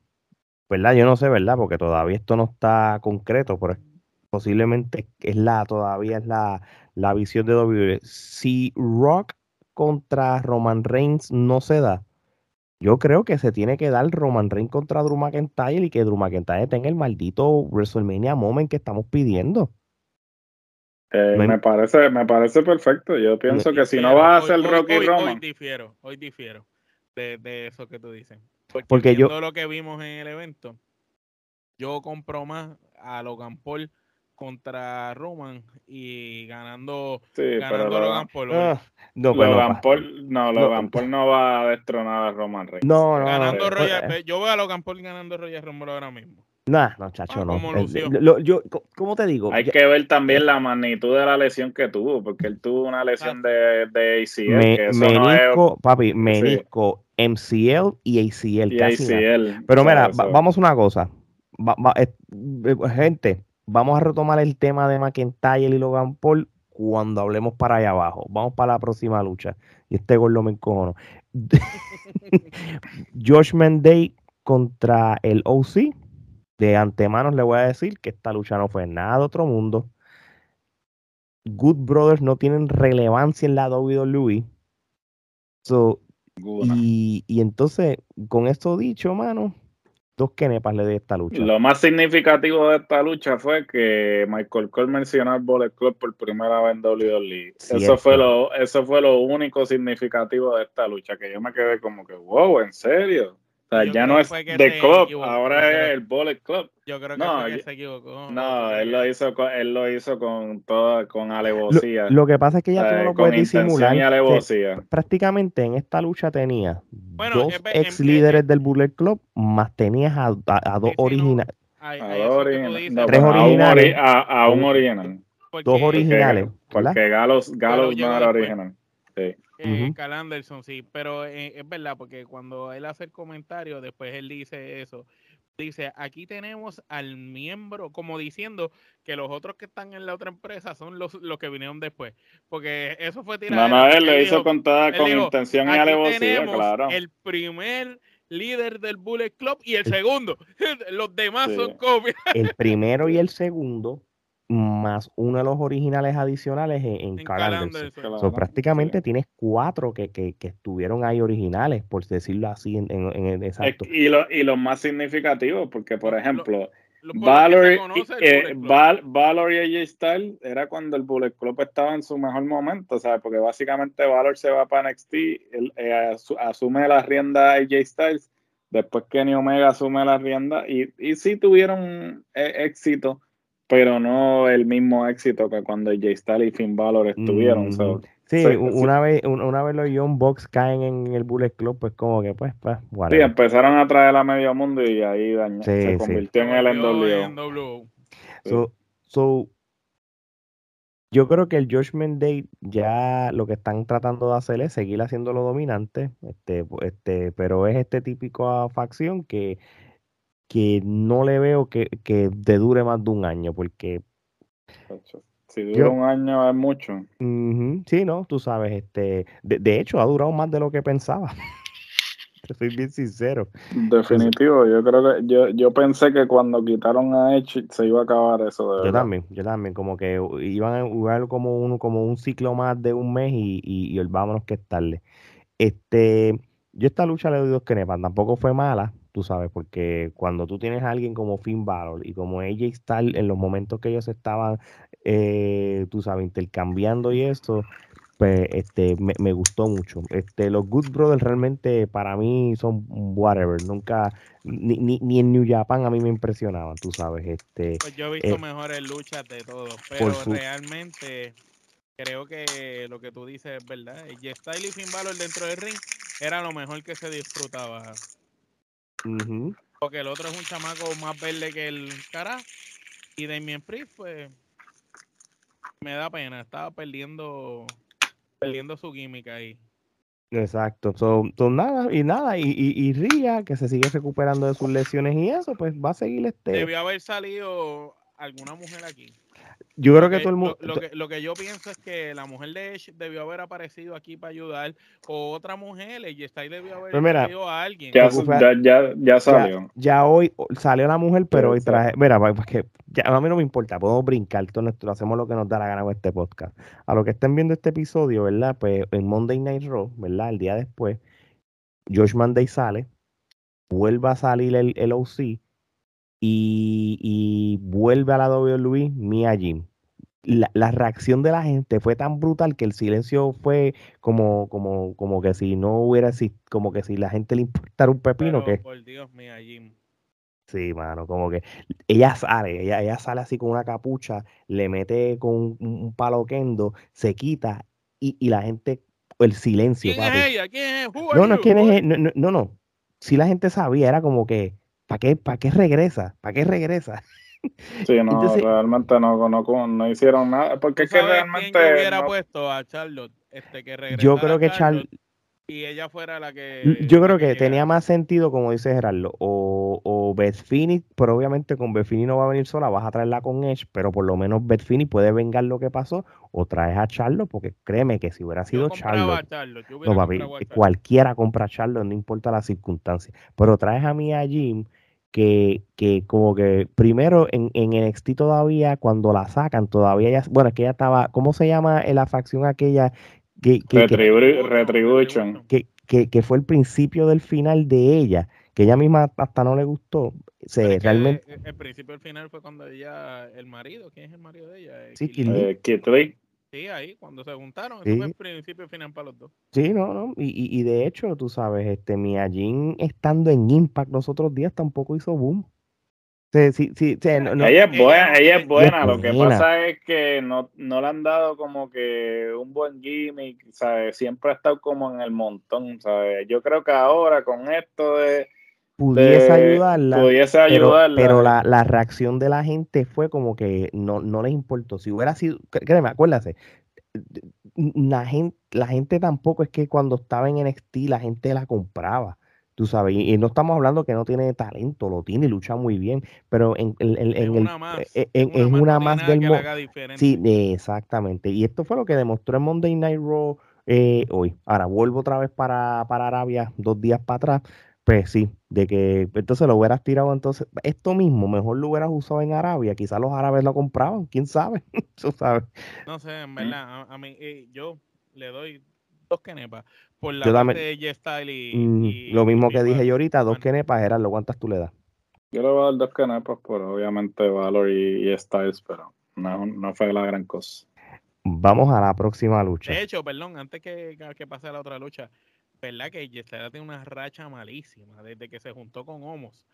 ¿verdad? Yo no sé, ¿verdad? Porque todavía esto no está concreto, pero es- posiblemente es la, todavía es la, la visión de WWE. Si Rock contra Roman Reigns no se da, yo creo que se tiene que dar Roman Reigns contra Drew McIntyre y que Drew McIntyre tenga el maldito WrestleMania moment que estamos pidiendo. Eh, No hay- me parece, me parece perfecto. Yo pienso que si no vas a hoy- Rocky hoy, Roman, Hoy difiero, hoy difiero de, de eso que tú dices. Porque, Porque yo- viendo lo que vimos en el evento, yo compro más a Logan Paul contra Roman y ganando, sí, pero ganando Logan, Logan Paul. Ah, no, pues no, Logan pa. Paul, no, Logan Paul no va a destronar a Roman Reigns. No, no, ganando no, Royal, eh, yo veo a Logan Paul ganando Royal Rumble ahora mismo. Nah, no, chacho, Ah, no. cómo Eh, lució. lo- yo, ¿Cómo te digo? Hay Ya- que ver también la magnitud de la lesión que tuvo, porque él tuvo una lesión de, de ACL, me- que eso no es menisco, papi, menisco, MCL y ACL. y casi nada. ACL. Pero mira, va- vamos a una cosa. Va- va- eh, eh, gente, vamos a retomar el tema de McIntyre y Logan Paul cuando hablemos para allá abajo. Vamos para la próxima lucha. Y este gol lo me encojono. Josh Day contra el OC. De antemano le voy a decir que esta lucha no fue nada de otro mundo. Good Brothers no tienen relevancia en la WWE. So. Y, y entonces, con esto dicho, mano, dos kenepas le a esta lucha. Lo más significativo de esta lucha fue que Michael Cole mencionó al Bullet Club por primera vez en WWE. Eso fue lo, eso fue lo único significativo de esta lucha, que yo me quedé como que, wow, ¿en serio? O sea, Yo ya no es The Club, ahora es el Bullet Club. Yo creo que, No, fue que yo- se equivocó. No, él lo hizo con, él lo hizo con toda, con Lo, alevosía. lo que pasa es que ya tú no lo puedes disimular. y que alevosía. prácticamente en esta lucha tenía Bueno, dos en- ex líderes del Bullet Club, más tenías a, a- a dos originales. A dos originales. No, Tres pero a un originales. ori- a, a un original. porque, dos originales, Porque, porque Galos, Galos no era original. Sí. Eh. Cal Anderson, sí, pero eh, es verdad, porque cuando él hace el comentario, después él dice eso. Dice, aquí tenemos al miembro, como diciendo que los otros que están en la otra empresa son los, los que vinieron después. Porque eso fue tirado. no, él lo hizo con toda, él con dijo, intención y Aquí alevosía, tenemos claro. el primer líder del Bullet Club y el segundo. los demás Sí. son copias. El primero y el segundo, más uno de los originales adicionales en, en En Carl Anderson. Anderson. Claro, So, prácticamente sí. tienes cuatro que, que, que estuvieron ahí originales, por decirlo así, en, en- en el Es- exacto. Y lo, y lo más significativo, porque por Lo- ejemplo, Lo- lo Valor, y- eh. Val- Valor AJ Styles era cuando el Bullet Club estaba en su mejor momento, ¿sabes? Porque básicamente Valor se va para NXT, él, eh, asu- asume la rienda AJ Styles, después Kenny Omega asume la rienda y, y sí tuvieron eh, éxito, pero no el mismo éxito que cuando AJ Styles y Finn Balor estuvieron. Mm, so, sí, sí, sí. una vez un- una vez los Young Bucks caen en el Bullet Club, pues como que pues, pues, Sí, whatever. empezaron a traer a medio mundo y ahí Sí, se sí. convirtió en el NWO. Sí. So, so, yo creo que el Judgment Day ya lo que están tratando de hacer es seguir haciéndolo dominante, este, este, pero es este típico facción que, que no le veo que, que te dure más de un año, porque Si dura un año es mucho. sí, no, tú sabes, este, de, hecho ha durado más de lo que pensaba. Te soy bien sincero. Definitivo, yo creo que yo, yo pensé que cuando quitaron a Edge se iba a acabar eso de Yo también, yo también, como que iban a jugar como uno, como un ciclo más de un mes y, y, vámonos que estarle. Este, yo esta lucha le doy dos crepas, tampoco fue mala, tú sabes, porque cuando tú tienes a alguien como Finn Balor y como AJ Styles en los momentos que ellos estaban, eh, tú sabes, intercambiando y esto, pues este, me, gustó mucho. Este, los Good Brothers realmente para mí son whatever, nunca, ni, ni, en New Japan a mí me impresionaban, tú sabes. Este, pues yo he visto eh, mejores luchas de todos, pero realmente creo que lo que tú dices es verdad. Y Styles y Finn Balor dentro del ring era lo mejor que se disfrutaba. Porque el otro es un chamaco más verde que el cara. Y Damien Priest, pues, me da pena. Estaba perdiendo, perdiendo su química ahí. Exacto. Son, nada, y nada, y, y, Ria, que se sigue recuperando de sus lesiones y eso, pues va a seguir este. Debió haber salido alguna mujer aquí. Yo creo que todo el mundo. Lo, que, yo pienso es que la mujer de Edge debió haber aparecido aquí para ayudar, o otra mujer, y está ahí debió haber aparecido a alguien. Ya, ya, ya, salió. Ya, hoy salió la mujer, pero hoy traje. Mira, que ya, a mí no me importa, podemos brincar, todo hacemos lo que nos da la gana con este podcast. A lo que estén viendo este episodio, ¿verdad? Pues en Monday Night Raw, ¿verdad? El día después, Josh Monday sale, vuelve a salir el, el OC y, vuelve a la WWE Mia Jim. La, la, reacción de la gente fue tan brutal que el silencio fue como, como, como que si no hubiera como que si la gente le importara un pepino que. Por Dios, Mia Jim. Sí, mano, como que ella sale, ella, ella sale así con una capucha, le mete con un, palo kendo, se quita y, y, la gente, el silencio. ¿Quién es ella? ¿Quién es? no, no, ¿quién es? No, no, no, no. Si la gente sabía, era como que, ¿Para qué, ¿Para qué regresa? ¿Para qué regresa? Sí, no, realmente no, no, no, hicieron nada. Porque es que realmente. Quién hubiera puesto a Charlotte este, que regresara Yo creo que Charlotte y ella fuera la que. Yo creo que, tenía más sentido, como dice Gerardo, o, o Beth pero obviamente con Beth no va a venir sola, vas a traerla con Edge, pero por lo menos Beth puede vengar lo que pasó, o traes a Charlotte, porque créeme que si hubiera sido Charlotte, cualquiera compra a Charlotte, no importa la circunstancia, pero traes a mí a Jim que, que como que primero en, en NXT todavía, cuando la sacan, todavía ya, bueno, es que ella estaba, ¿cómo se llama la facción aquella que, que, Retribution. Que, fue el principio del final de ella, que ella misma hasta no le gustó. Se, realmente... El, principio del final fue cuando ella, el marido, ¿quién es el marido de ella? Sí, eh, Sí, ahí, cuando se juntaron, fue el principio y final para los dos. Sí, no, no, y, y, de hecho, tú sabes, este Miyajin estando en Impact los otros días tampoco hizo boom. Sí, sí, sí, ella es buena, ella es buena. Lo que pasa es que no, no le han dado como que un buen gimmick, ¿sabes? Siempre ha estado como en el montón, ¿sabes? Yo creo que ahora con esto de pudiese ayudarla, pudiese ayudarla. pero, la, la, reacción de la gente fue como que no, no les importó. Si hubiera sido, créeme, acuérdate, la gente, la gente tampoco es que cuando estaba en NXT la gente la compraba. Tú sabes, y, no estamos hablando que no tiene talento, lo tiene y lucha muy bien, pero en, en, en, en una más, e, en, una más del mundo. Sí, exactamente. Y esto fue lo que demostró en Monday Night Raw eh, hoy. Ahora vuelvo otra vez para, para Arabia, dos días para atrás. Pues sí, de que entonces lo hubieras tirado entonces, esto mismo, mejor lo hubieras usado en Arabia, quizás los árabes lo compraban, quién sabe, tú sabes. No sé, en verdad, a, mí, eh, yo le doy dos kenepas por la parte de G-Style y, Lo mismo que dije yo ahorita, dos kenepas, eran lo cuántas tú le das? Yo le voy a dar dos kenepas por obviamente Valor y, Styles, pero no, no, fue la gran cosa. Vamos a la próxima lucha. De hecho, perdón, antes que, que pase a la otra lucha, ¿verdad? Que G-Style tiene una racha malísima desde que se juntó con Homos.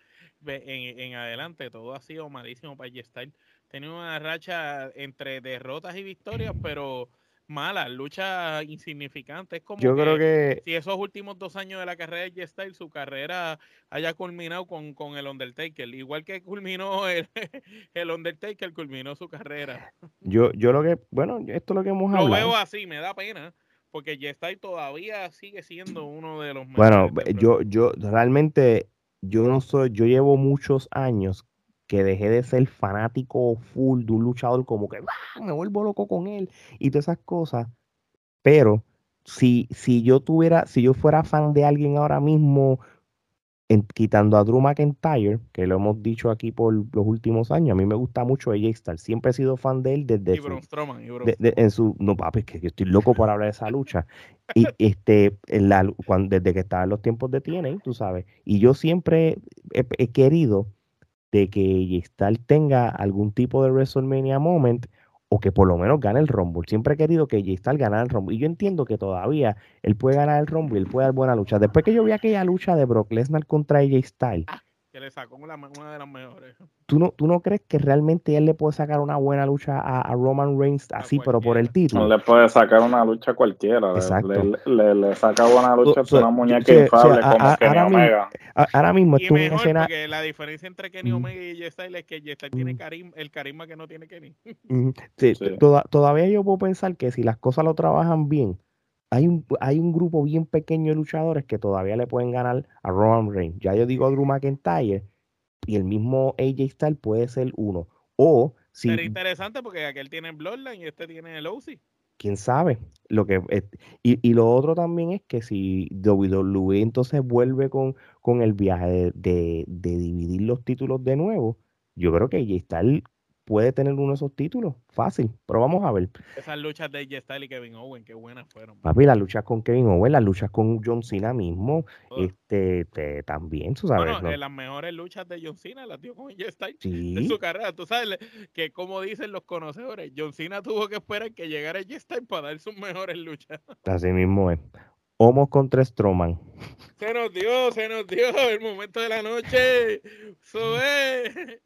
En, en adelante todo ha sido malísimo para G-Style. Tiene una racha entre derrotas y victorias, pero mala, lucha insignificante. Es como Yo creo que si esos últimos dos años de la carrera de G-Style, su carrera haya culminado con, con, el Undertaker. Igual que culminó el, el, Undertaker, culminó su carrera. Yo, yo lo que, bueno, esto es lo que hemos hablado. Lo veo así, me da pena. Porque G-Style todavía sigue siendo uno de los Bueno, yo, yo realmente, yo no soy, yo llevo muchos años que dejé de ser fanático full de un luchador, como que ¡ah! me vuelvo loco con él y todas esas cosas. Pero si, si yo tuviera, si yo fuera fan de alguien ahora mismo, quitando a Drew McIntyre, que lo hemos dicho aquí por los últimos años, a mí me gusta mucho AJ Styles, siempre he sido fan de él desde en su no papi, es que yo estoy loco por hablar de esa lucha. Y este la, cuando, desde que estaba en los tiempos de TNA, tú sabes, y yo siempre he, querido de que AJ Styles tenga algún tipo de WrestleMania moment o que por lo menos gane el Rumble. Siempre he querido que Jay Styles ganara el Rumble. Y yo entiendo que todavía él puede ganar el Rumble y él puede dar buena lucha. Después que yo vi aquella lucha de Brock Lesnar contra AJ Styles, le sacó una, de las mejores. ¿Tú no, ¿Tú no crees que realmente él le puede sacar una buena lucha a, Roman Reigns así, pero por el título? No le puede sacar una lucha a cualquiera. Le, le, saca buena lucha a una muñeca infable como Kenny Omega. ahora mismo es una escena. Porque la diferencia entre Kenny Omega y J Styles es que J Styles tiene carisma, el carisma que no tiene Kenny. sí, todavía yo puedo pensar que si las cosas lo trabajan bien, hay un, hay un grupo bien pequeño de luchadores que todavía le pueden ganar a Roman Reigns. Ya yo digo a Drew McIntyre y el mismo AJ Styles puede ser uno. O si. Sería interesante porque aquel tiene Bloodline y este tiene el OC. Quién sabe. Lo que, y, y, lo otro también es que si WWE entonces vuelve con, con el viaje de, de, de dividir los títulos de nuevo, yo creo que AJ Styles puede tener uno de esos títulos. Fácil, pero vamos a ver. Esas luchas de AJ Styles y Kevin Owen, qué buenas fueron. Papi, las luchas con Kevin Owen, las luchas con John Cena mismo, este, también, tú sabes. Bueno, las mejores luchas de John Cena las dio con AJ Styles en su carrera. Tú sabes que, como dicen los conocedores, John Cena tuvo que esperar que llegara AJ Styles para dar sus mejores luchas. Así mismo es. Homos contra Stroman. Se nos dio, se nos dio el momento de la noche. Eso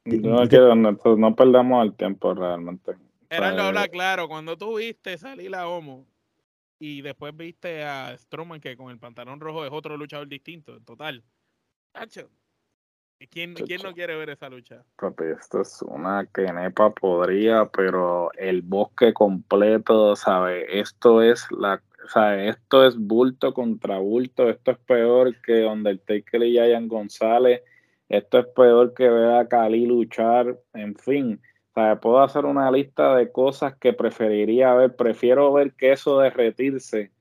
No, no, perdamos el tiempo realmente. Era lo habla claro. Cuando tú viste salir a Homo y después viste a Stroman que con el pantalón rojo es otro luchador distinto, en total. ¿Quién, ¿Quién, no quiere ver esa lucha? Papi, esto es una quenepa podría, pero el bosque completo, ¿sabe? Esto es la sea, esto es bulto contra bulto, esto es peor que Undertaker y Ian González, esto es peor que ver a Cali luchar, en fin. Sea, puedo hacer una lista de cosas que preferiría ver. Prefiero ver queso derretirse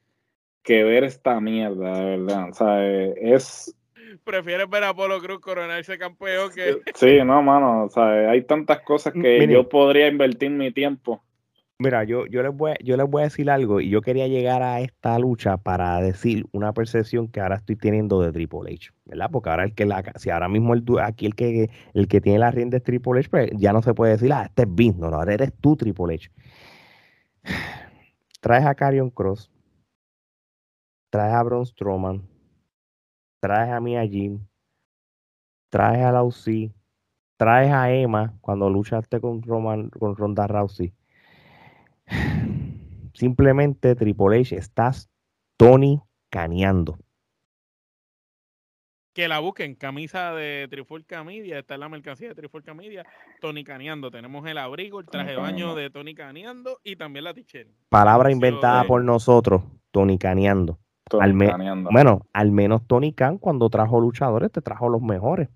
que ver esta mierda, de verdad. Es. Prefieres ver a Polo Cruz coronarse campeón que. Sí, no, mano. O sea, hay tantas cosas que yo podría invertir mi tiempo Mira, yo, yo, les voy, yo les voy a decir algo y yo quería llegar a esta lucha para decir una percepción que ahora estoy teniendo de Triple H, ¿verdad? Porque ahora el que la, si ahora mismo el, aquí el que, el que tiene la rienda es Triple H, pues ya no se puede decir, ah, este es Vince, no, ahora eres tú Triple H. Traes a Carion Cross, traes a Braun Strowman, traes a Mia Jim, traes a Lausi, traes a Emma cuando luchaste con Roman, con Ronda Rousey Simplemente Triple H estás Tony caneando. Que la busquen, camisa de Trifulca Media, está en la mercancía de Trifulca Media, Tony caneando. Tenemos el abrigo, el traje de baño de Tony caneando y también la tichera. Palabra inventada por nosotros, Tony caneando. Al bueno, al menos Tony Khan cuando trajo luchadores te trajo los mejores.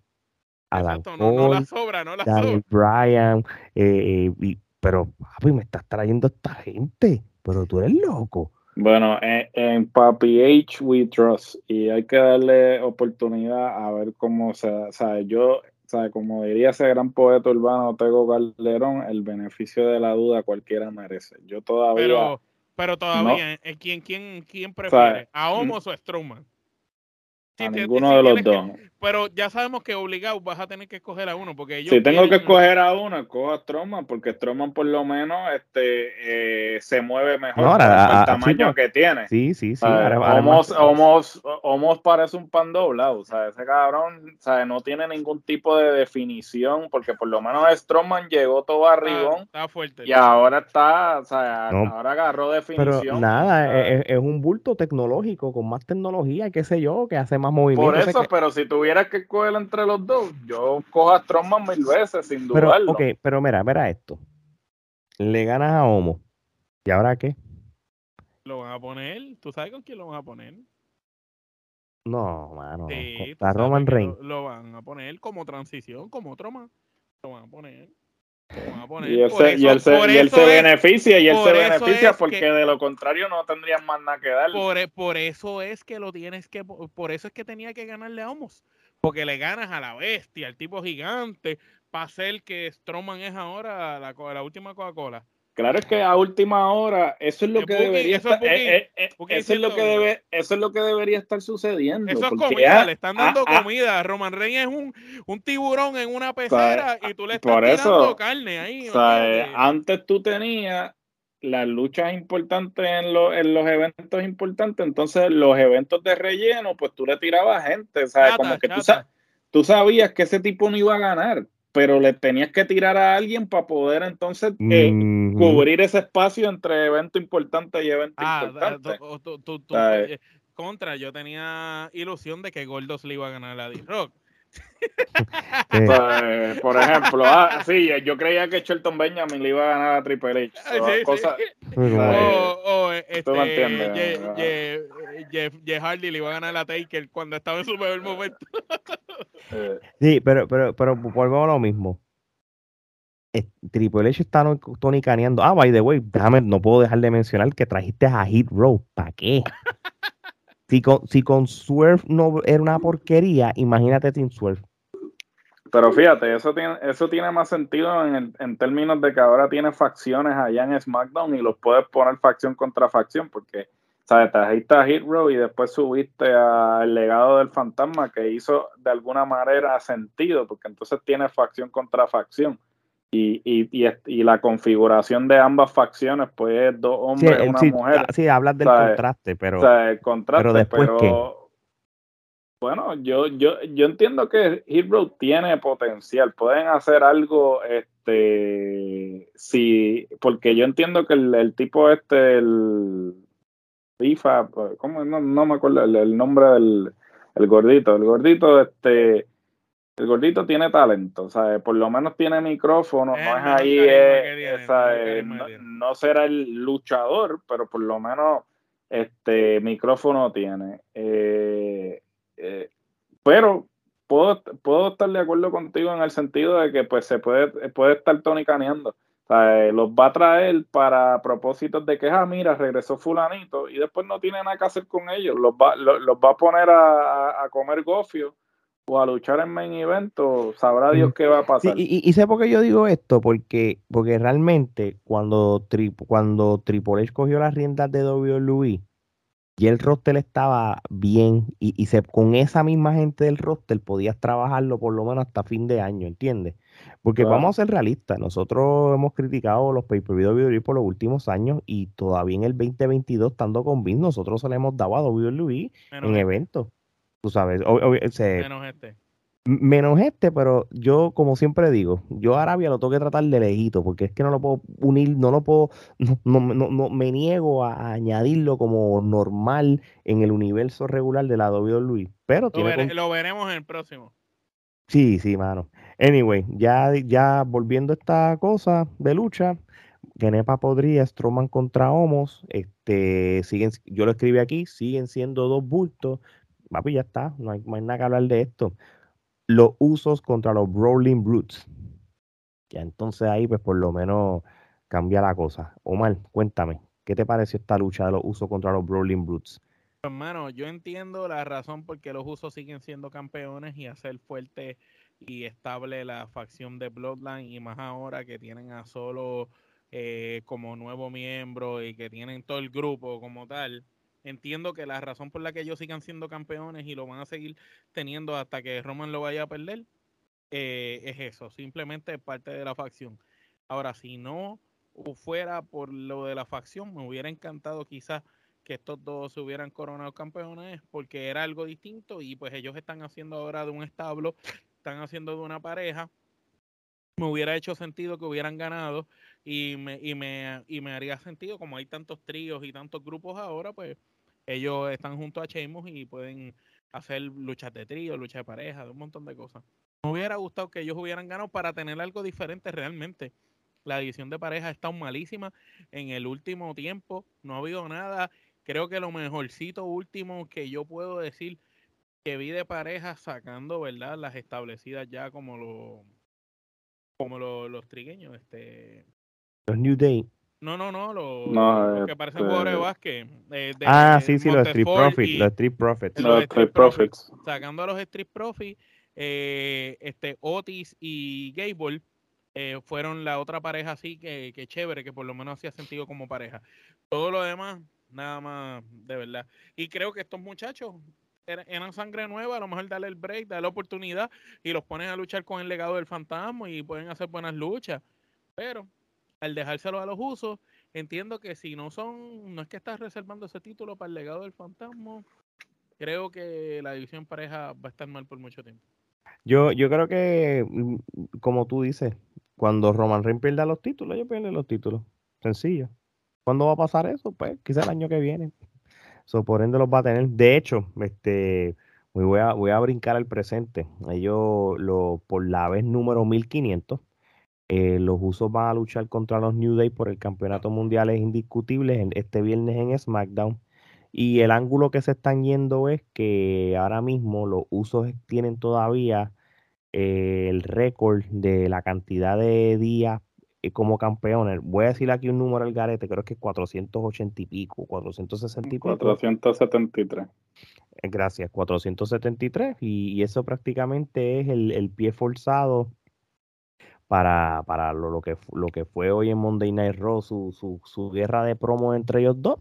Adam no, la sobra, no la Daniel Bryan, eh, eh pero, papi, me estás trayendo esta gente, pero tú eres loco. Bueno, en, Papi H we trust y hay que darle oportunidad a ver cómo se, o sea, yo, o como diría ese gran poeta urbano Tego Calderón, el beneficio de la duda cualquiera merece. Yo todavía... Pero, pero todavía, eh, ¿quién, quién, quién prefiere? ¿A Homos o a Strowman? A ninguno de los dos. pero ya sabemos que obligado vas a tener que escoger a uno. porque Si tengo que escoger a uno, escojo a Stroman, porque Stroman por lo menos este eh, se mueve mejor por el tamaño que tiene. Sí, sí, sí. Homos, parece un pan doblado. O sea, ese cabrón o no tiene ningún tipo de definición, porque por lo menos Stroman llegó todo fuerte. Y ahora está, o sea, ahora agarró definición. Pero nada, es, es, un bulto tecnológico con más tecnología, qué sé yo, que hace más movimiento. Por eso, pero si tuviera que coger entre los dos, yo cojo a Strongman mil veces, sin dudarlo. Pero, ok, pero mira, mira esto. Le ganas a Homo. ¿Y ahora qué? Lo van a poner. ¿Tú sabes con quién lo van a poner? No, mano. Sí, a Roman Reigns. Lo, van a poner como transición, como otro más. Lo van a poner. Y él se, y eso- él se, y él se beneficia y él se beneficia porque que- de lo contrario no tendrían más nada que dar. Por, por eso es que lo tienes que. Por eso es que tenía que ganarle a Homos. Porque le ganas a la bestia, al tipo gigante, para hacer que Strowman es ahora la, la última Coca-Cola. Claro es que a última hora eso es lo Es que debería eso es estar, eh, eh, eh, eso es lo que debe, eso es lo que debería estar sucediendo. Eso es comida, ah, le están ah, dando ah, comida. Roman Reigns es un, un tiburón en una pecera y tú le estás por tirando eso, carne ahí. o sea, eh, olvídate. antes tú tenías las luchas importantes en, lo- en los eventos importantes, entonces los eventos de relleno, pues tú le tirabas gente, ¿sabes? Chata, Como que tú sabías que ese tipo no iba a ganar, pero le tenías que tirar a alguien para poder entonces eh, cubrir ese espacio entre evento importante y evento Ah, importante. tú- tú- tú- eh, contra, yo tenía ilusión de que Gordos le iba a ganar a D-Rock. Sí. Pues, por ejemplo, ah, sí, yo creía que Shelton Benjamin le iba a ganar a Triple H. Sí, cosa- O, o, este, tú me entiendes, Ye- ¿verdad? Ye- Jeff, Jeff Hardy le iba a ganar a Taker cuando estaba en su mejor momento. Sí, pero, pero, pero volvemos a lo mismo. Triple H está no- tonicaneando. Ah, by the way, déjame, no puedo dejar de mencionar que trajiste a Hit Row. ¿Para qué? Si con, si con Swerve no era una porquería, imagínate sin Swerve. Pero fíjate, eso tiene, eso tiene más sentido en, en términos de que ahora tienes facciones allá en SmackDown y los puedes poner facción contra facción, porque, ¿sabes? Trajiste a Hit Row y después subiste al legado del fantasma que hizo de alguna manera sentido, porque entonces tienes facción contra facción. Y, y, y, y la configuración de ambas facciones, pues, es dos Sí, hombres y el- una sí, mujer. ah, sí, hablas del ¿sabes? contraste, pero O sea, el contraste, pero después, pero bueno, yo, yo, yo entiendo que Hero tiene potencial, pueden hacer algo, este, sí, porque yo entiendo que el, el tipo este, el FIFA, ¿cómo? No, no me acuerdo el, el nombre del el gordito, el gordito, este, el gordito tiene talento, o sea, por lo menos tiene micrófono, Es no es ahí, eh, no, será el luchador, pero por lo menos este micrófono tiene. Eh, eh, pero puedo, puedo estar de acuerdo contigo en el sentido de que pues se puede, puede estar tonicaneando. Eh, los va a traer para propósitos de que, ah, mira, regresó fulanito y después no tiene nada que hacer con ellos. Los va, lo- los, va a poner a, a- a comer gofio o a luchar en main event o sabrá Dios qué va a Sí, pasar. y, y- y sé por qué yo digo esto, porque, porque realmente cuando, Tri- cuando Triple H cogió las riendas de WWE, y el roster estaba bien, y, y se, con esa misma gente del roster podías trabajarlo por lo menos hasta fin de año, ¿entiendes? Porque Claro. vamos a ser realistas, nosotros hemos criticado los pay-per-view de WWE por los últimos años, y todavía en el 2022, estando con Vince, nosotros se le hemos dado a WWE Menos, en eventos. Tú sabes, o- o- se- menos este. Menos este, pero yo, como siempre digo, yo a Arabia lo tengo que tratar de lejito, porque es que no lo puedo unir, no lo puedo, no, no, no- no- me niego a, añadirlo como normal en el universo regular de la WWE. Pero Lo, tiene vere- con- lo veremos en el próximo. Sí, sí, mano. Anyway, ya, ya volviendo a esta cosa de lucha, Genepa podría, Strowman contra Homos, este, siguen, yo lo escribí aquí, siguen siendo dos bultos. Papi, ya está, no hay, no nada que hablar de esto. Los usos contra los Brawling Brutes. Ya entonces ahí, pues por lo menos cambia la cosa. Omar, cuéntame, ¿qué te pareció esta lucha de los usos contra los Brawling Brutes? Hermano, yo entiendo la razón por qué los usos siguen siendo campeones y hacer fuerte y estable la facción de Bloodline y más ahora que tienen a Solo eh, como nuevo miembro y que tienen todo el grupo como tal. Entiendo que la razón por la que ellos sigan siendo campeones y lo van a seguir teniendo hasta que Roman lo vaya a perder eh, es eso, simplemente es parte de la facción. Ahora, si no fuera por lo de la facción, me hubiera encantado quizás que estos dos se hubieran coronado campeones porque era algo distinto y pues ellos están haciendo ahora de un establo, están haciendo de una pareja. Me hubiera hecho sentido que hubieran ganado y me, y me, y me haría sentido, como hay tantos tríos y tantos grupos ahora, pues ellos están junto a Sheamus y pueden hacer luchas de trío, luchas de pareja, de un montón de cosas. Me hubiera gustado que ellos hubieran ganado para tener algo diferente realmente. La división de pareja ha estado malísima en el último tiempo, no ha habido nada creo que lo mejorcito último que yo puedo decir que vi de pareja sacando, ¿verdad? Las establecidas ya como lo como los, los trigueños, este... Los New Day. No, no, no, los, No, los que parecen jugadores de este- básquet. eh, de Ah, sí, sí, los Street Profits. y- Los Street Profits. los Los Street Profits. sacando a los Street Profits, eh, este, Otis y Gable eh, fueron la otra pareja así que, que chévere, que por lo menos hacía sentido como pareja. Todo lo demás, nada más de verdad. Y creo que estos muchachos eran, eran sangre nueva, a lo mejor darle el break, darle la oportunidad y los ponen a luchar con el legado del fantasma y pueden hacer buenas luchas. Pero al dejárselo a los usos, entiendo que si no son, no es que estás reservando ese título para el legado del fantasma, creo que la división pareja va a estar mal por mucho tiempo. Yo, yo creo que, mm, como tú dices, cuando Roman Reigns pierda los títulos, ellos pierden los títulos. Sencillo. ¿Cuándo va a pasar eso? Pues quizá el año que viene. So, por ende los va a tener. De hecho, este, voy a, voy a brincar al presente. Ellos, lo, por la vez número 1500, eh, los usos van a luchar contra los New Day por el campeonato mundial es indiscutible en- este viernes en SmackDown. Y el ángulo que se están yendo es que ahora mismo los usos tienen todavía eh, el récord de la cantidad de días eh, como campeones. Voy a decir aquí un número al garete, creo que es 480 y pico, 460 y pico. 473. Eh, Gracias, 473. Y, y eso prácticamente es el, el pie forzado para, para lo, lo que, lo que fue hoy en Monday Night Raw, su, su, su guerra de promo entre ellos dos.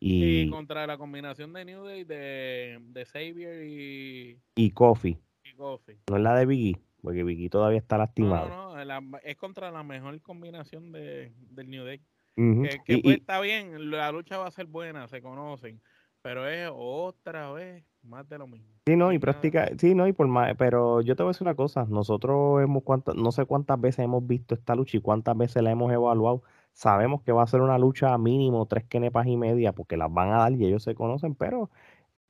Y Y, contra la combinación de New Day, de, de Xavier y, y Kofi. no es la de Biggie, porque Biggie todavía está lastimado. no, no, la- es contra la mejor combinación de, del New Day. Que, que Y- pues y- está bien, la lucha va a ser buena, se conocen, pero es otra vez más de lo mismo. Sí, no, y práctica, sí, no, y por más, pero yo te voy a decir una cosa, nosotros hemos cuántas, no sé cuántas veces hemos visto esta lucha y cuántas veces la hemos evaluado. Sabemos que va a ser una lucha mínimo tres kenepas y media, porque las van a dar y ellos se conocen, pero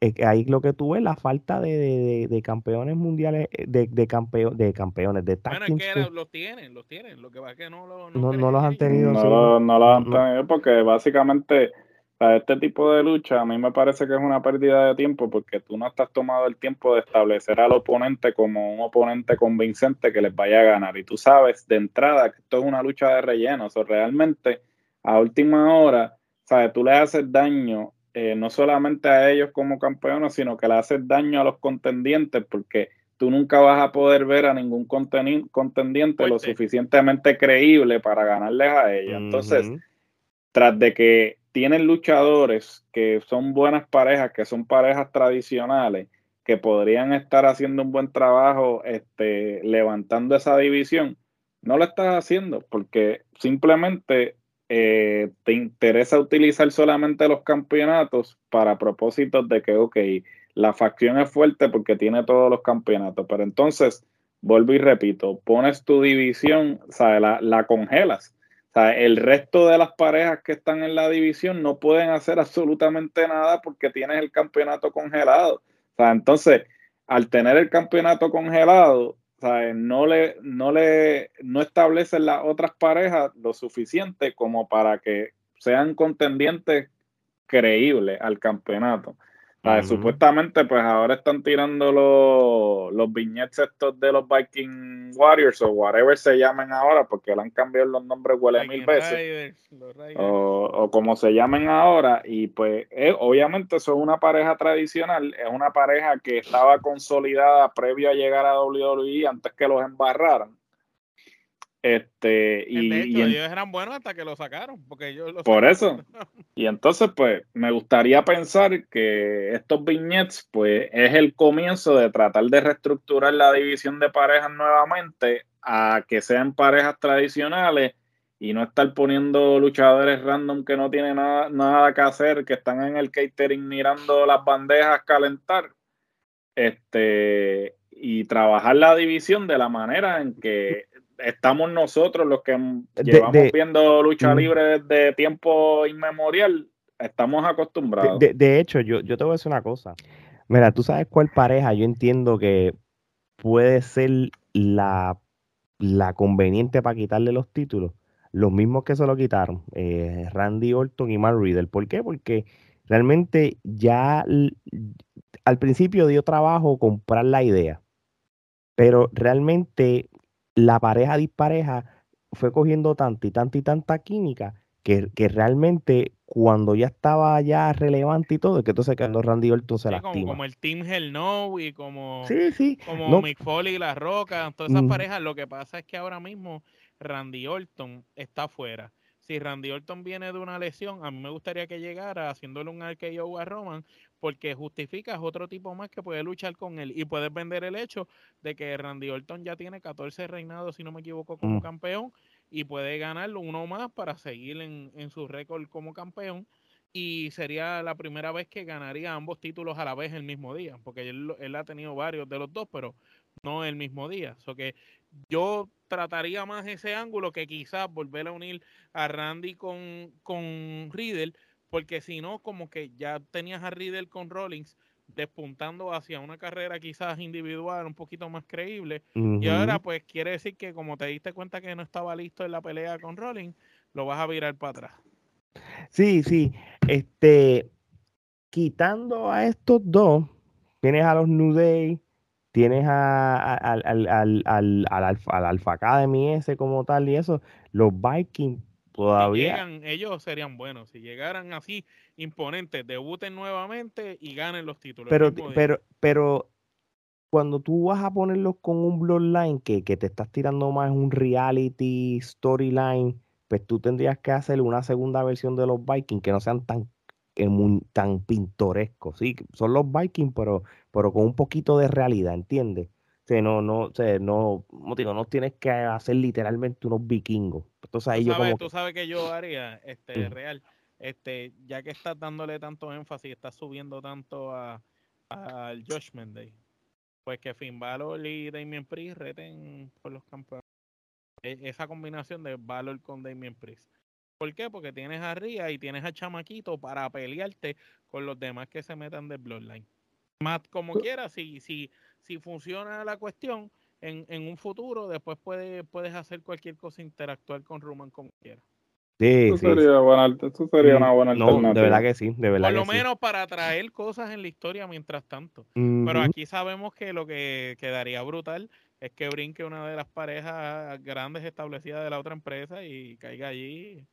es que ahí lo que tú ves, la falta de, de- de- de campeones mundiales, eh, de, de, campeo- de campeones, de tag Bueno, es que los tienen, los tienen, lo que va es que no, lo, no, no los han tenido. No sí. lo, no lo han tenido porque básicamente sea, este tipo de lucha a mí me parece que es una pérdida de tiempo porque tú no estás tomado el tiempo de establecer al oponente como un oponente convincente que les vaya a ganar. Y tú sabes de entrada que esto es una lucha de relleno. O sea, realmente a última hora, ¿sabes? tú le haces daño eh, no solamente a ellos como campeones, sino que le haces daño a los contendientes porque tú nunca vas a poder ver a ningún contendiente lo suficientemente creíble para ganarles a ellos. Entonces, tras de que tienen luchadores que son buenas parejas, que son parejas tradicionales, que podrían estar haciendo un buen trabajo este, levantando esa división, no lo estás haciendo porque simplemente eh, te interesa utilizar solamente los campeonatos para propósitos de que, ok, la facción es fuerte porque tiene todos los campeonatos, pero entonces, vuelvo y repito, pones tu división, o sea, la, la congelas. El resto de las parejas que están en la división no pueden hacer absolutamente nada porque tienes el campeonato congelado. Entonces, al tener el campeonato congelado, no le, no le, no establecen las otras parejas lo suficiente como para que sean contendientes creíbles al campeonato. Supuestamente, pues ahora están tirando los, los viñetes estos de los Viking Warriors o whatever se llamen ahora, porque le han cambiado los nombres huele mil veces Raiders, los Raiders. o, o como se llamen ahora, y pues eh, obviamente es una pareja tradicional, es una pareja que estaba consolidada previo a llegar a WWE antes que los embarraran. Este, y, de hecho, y en- ellos eran buenos hasta que lo sacaron, porque ellos lo Por sacaron. y entonces, pues, me gustaría pensar que estos viñetes, pues, es el comienzo de tratar de reestructurar la división de parejas nuevamente a que sean parejas tradicionales y no estar poniendo luchadores random que no tienen nada, nada que hacer, que están en el catering mirando las bandejas calentar. Este, y trabajar la división de la manera en que estamos nosotros los que De- llevamos de- viendo lucha Mm. libre desde tiempo inmemorial, estamos acostumbrados. De, hecho, yo, yo te voy a decir una cosa. Mira, tú sabes cuál pareja yo entiendo que puede ser la, la conveniente para quitarle los títulos. Los mismos que se lo quitaron, eh, Randy Orton y Matt Riddle. ¿Por qué? Porque realmente ya al principio dio trabajo comprar la idea, pero realmente la pareja dispareja fue cogiendo tanta y tanta y tanta química que, que realmente cuando ya estaba ya relevante y todo, es que entonces cuando Randy Orton se Sí, lastima. como, como el Team Hell No y como, Sí, sí. como no, Mick Foley y La Roca, todas esas Mm. parejas, lo que pasa es que ahora mismo Randy Orton está fuera. Si Randy Orton viene de una lesión, a mí me gustaría que llegara haciéndole un RKO a Roman, porque justificas otro tipo más que puede luchar con él y puedes vender el hecho de que Randy Orton ya tiene 14 reinados, si no me equivoco, como Mm. campeón y puede ganar uno más para seguir en, en su récord como campeón y sería la primera vez que ganaría ambos títulos a la vez el mismo día, porque él, él ha tenido varios de los dos, pero no el mismo día. So que yo trataría más ese ángulo que quizás volver a unir a Randy con, con Riddle, porque si no, como que ya tenías a Riddle con Rollins despuntando hacia una carrera quizás individual un poquito más creíble. Y ahora pues quiere decir que como te diste cuenta que no estaba listo en la pelea con Rollins, lo vas a virar para atrás. Sí, sí. Este, quitando a estos dos, tienes a los New Day, tienes a, a- al, al, al, al, al Alpha, al Alpha Academy ese como tal y eso, los Vikings Si todavía. llegan, ellos serían buenos. Si llegaran así imponentes, debuten nuevamente y ganen los títulos. Pero, pero, pero cuando tú vas a ponerlos con un Bloodline que, que te estás tirando más un reality storyline, pues tú tendrías que hacer una segunda versión de los Vikings que no sean tan, tan pintorescos. Sí, son los Vikings, pero, pero con un poquito de realidad, ¿entiendes? Sea, no, no, o sea, no, te digo, no tienes que hacer literalmente unos vikingos. Entonces ahí tú yo sabes, como tú sabes que yo haría, este, real, este, ya que estás dándole tanto énfasis, estás subiendo tanto a al Judgment Day, pues que Finn Balor y Damien Priest reten por los campeones. E- Esa combinación de Balor con Damien Priest. ¿Por qué? Porque tienes a Rhea y tienes a Chamaquito para pelearte con los demás que se metan de Bloodline. Más como quiera, si, si, si funciona la cuestión, en, en un futuro, después puede, puedes hacer cualquier cosa, interactuar con Roman como quieras. sí, Eso sí, sería, buena, eso sería una buena Mm, no, alternativa. de verdad que sí, de verdad Por lo que sí. menos para traer cosas en la historia mientras tanto. Pero aquí sabemos que lo que quedaría brutal es que brinque una de las parejas grandes establecidas de la otra empresa y caiga allí.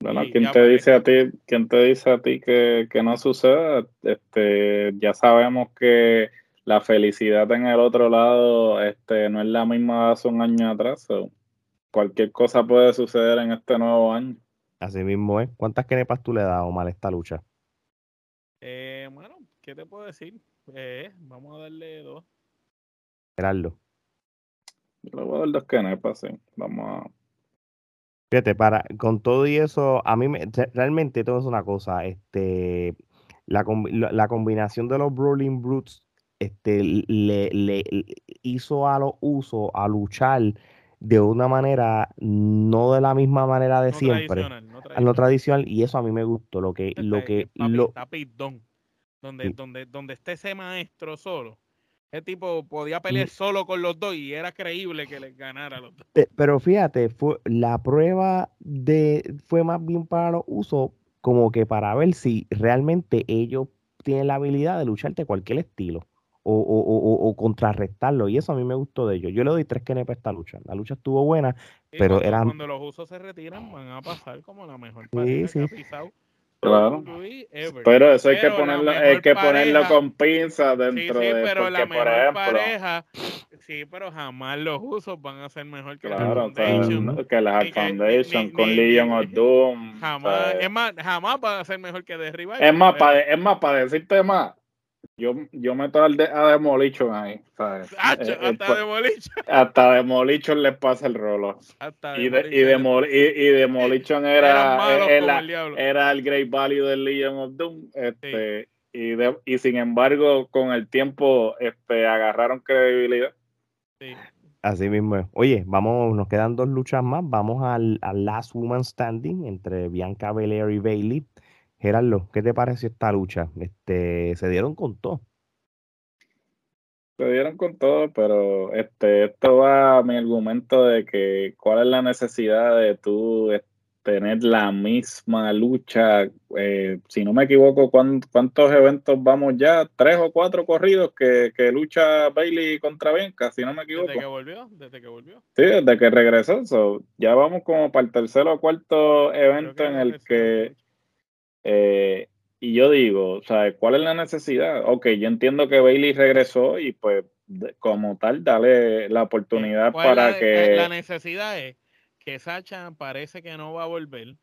Bueno, y ¿quién ya te para dice a ti, quién te dice a ti que, que no suceda? Este, ya sabemos que la felicidad en el otro lado, este, no es la misma de hace un año atrás. so, cualquier cosa puede suceder en este nuevo año. Así mismo es. ¿Cuántas kenepas tú le das, Omar, a esta lucha? Eh, bueno, ¿qué te puedo decir? Eh, vamos a darle dos. Gerardo. Yo le voy a dar dos canepas, sí. Vamos a. Fíjate, para, con todo y eso, a mí me, re- realmente todo es una cosa, este, la, la combinación de los Brawling Brutes, este, le, le- hizo a los usos a luchar de una manera, no de la misma manera de No siempre, tradicional, no tradicional. y eso a mí me gustó, lo que, lo Está- que, papi, lo, está donde, Sí. donde, donde esté ese maestro solo. Ese tipo podía Mm. pelear solo con los dos y era creíble que les ganara a los dos. Pe- Pero fíjate, fue, la prueba de, fue más bien para los usos, como que para ver si realmente ellos tienen la habilidad de lucharte cualquier estilo o, o, o- o- o contrarrestarlo. Y eso a mí me gustó de ellos. Yo le doy tres kenepas a esta lucha. La lucha estuvo buena, pero cuando, eran. cuando los usos se retiran, van a pasar como la mejor Sí, pareja que sí. ha pisado Claro. Pero eso hay que Pero ponerlo, hay mejor que ponerlo pareja- con pinzas Sí, dentro sí, de. pero la Porque, por mejor ejemplo. pareja, sí, pero jamás los usos van a ser mejor que la Claro, o sea, Foundation. Que la Foundation ni- con ni- Legion ni- of Doom. o Jamás, sea, es más, jamás van a ser mejor que The Revival. Es más, para, es más, para decirte más, yo, yo meto al de, a Demolition ahí, ¿sabes? Hacho, Eh, eh, hasta Demolition. hasta Demolition le pasa el rolo. Hasta Y, de, y, Demolition. Demol- y, y Demolition Eran era, diablo. era el Great Value del Legion of Doom. Este, y, de- y sin embargo, con el tiempo este, agarraron credibilidad. Sí. Así mismo es. Oye, vamos, nos quedan dos luchas más. Vamos al, al Last Woman Standing entre Bianca Belair y Bailey. Gerardo, ¿qué te pareció esta lucha? Este, se dieron con todo. Se dieron con todo, pero este, esto va a mi argumento de que cuál es la necesidad de tú tener la misma lucha. Eh, si no me equivoco, ¿cuántos eventos vamos ya? ¿Tres o cuatro corridos que, lucha Bailey contra Bianca? Si no me equivoco. Desde que volvió, desde que volvió. Sí, desde que regresó. ya vamos como para el tercer o cuarto evento en el que. Eh, y yo digo, o sea, ¿cuál es la necesidad? Ok, yo entiendo que Bailey regresó y pues como tal, dale la oportunidad para que... La necesidad es que Sacha parece que no va a volver,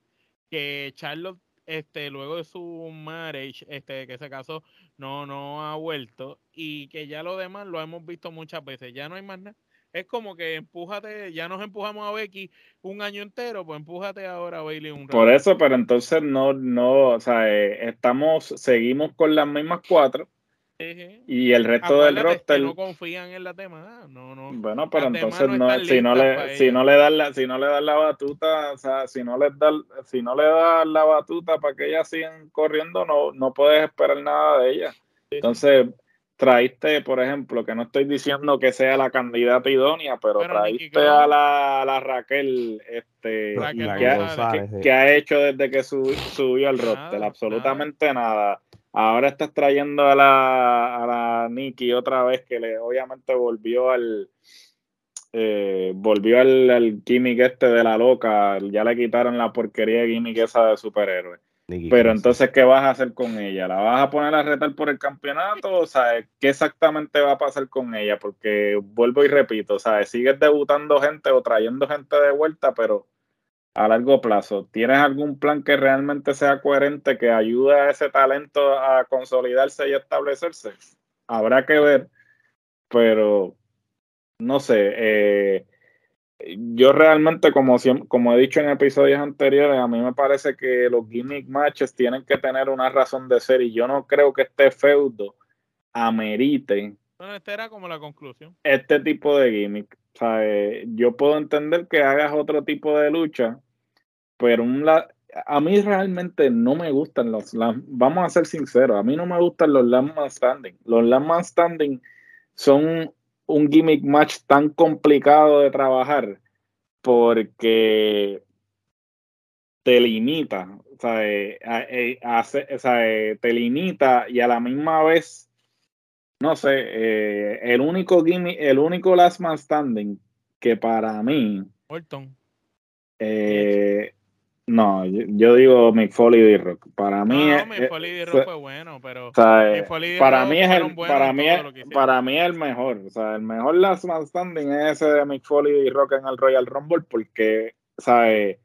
que Charlotte, este, luego de su marriage, este, que se casó, no, no ha vuelto y que ya lo demás lo hemos visto muchas veces, ya no hay más nada. Es como que empújate, ya nos empujamos a Becky un año entero, pues empújate ahora a Bailey un rato. Por eso, pero entonces no, no, o sea, eh, estamos, seguimos con las mismas cuatro y el resto del roster. no confían en la tema. No, no. Bueno, pero entonces no, si no le, si no le das la, si no le das la batuta, o sea, si no les da, si no le das la batuta para que ellas sigan corriendo, no, no puedes esperar nada de ellas. Entonces, traíste, por ejemplo, que no estoy diciendo que sea la candidata idónea, pero, traíste a la, Raquel, este, que, ha, hecho desde que subió al roster, absolutamente nada Ahora estás trayendo a la, a la Nikki otra vez, que le obviamente volvió al eh, volvió al, gimmick este de la loca. Ya le quitaron la porquería de gimmick esa de superhéroe. Pero entonces, ¿qué vas a hacer con ella? ¿La vas a poner a retar por el campeonato? O sea, ¿qué exactamente va a pasar con ella? Porque vuelvo y repito, ¿sabes? Sigues debutando gente o trayendo gente de vuelta, pero a largo plazo? ¿Tienes algún plan que realmente sea coherente, que ayude a ese talento a consolidarse y establecerse? Habrá que ver, pero no sé. Eh, yo realmente, como, como he dicho en episodios anteriores, a mí me parece que los gimmick matches tienen que tener una razón de ser y yo no creo que este feudo amerite. Bueno, esta era como la conclusión. Este tipo de gimmick. O sea, eh, yo puedo entender que hagas otro tipo de lucha pero un la, a mí realmente no me gustan los, vamos a ser sinceros, a mí no me gustan los last man standing. Los last man standing son un gimmick match tan complicado de trabajar porque te limita, o sea, eh, eh, eh, te limita y a la misma vez, no sé, el único gimmick, el único last man standing que para mí, Orton. No, yo, digo Mick Foley y D-Rock. Para mí no, Mick Foley y D-Rock fue bueno, pero para mí es el para mí para mí es el mejor, o sea, el mejor last man standing es ese de Mick Foley y D-Rock en el Royal Rumble porque sabe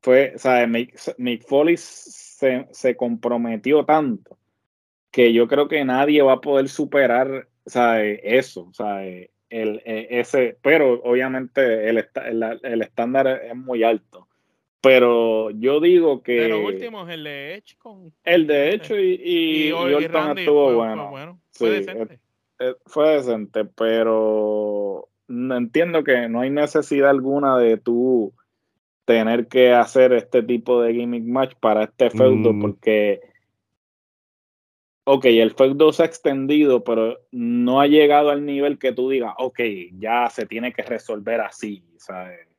fue, sabe Mick, Mick Foley se, se, comprometió tanto que yo creo que nadie va a poder superar, sabe, eso, sabe, el, e, ese, pero obviamente el, el, el estándar es muy alto pero yo digo que. De los últimos, el de Edge con. El de Edge y, y, Orton estuvo bueno. Fue, decente. Eh, eh, fue decente, pero entiendo que no hay necesidad alguna de tú tener que hacer este tipo de gimmick match para este feudo, mm. porque. Ok, el feudo se ha extendido, pero no ha llegado al nivel que tú digas, ok, ya se tiene que resolver así, ¿sabes?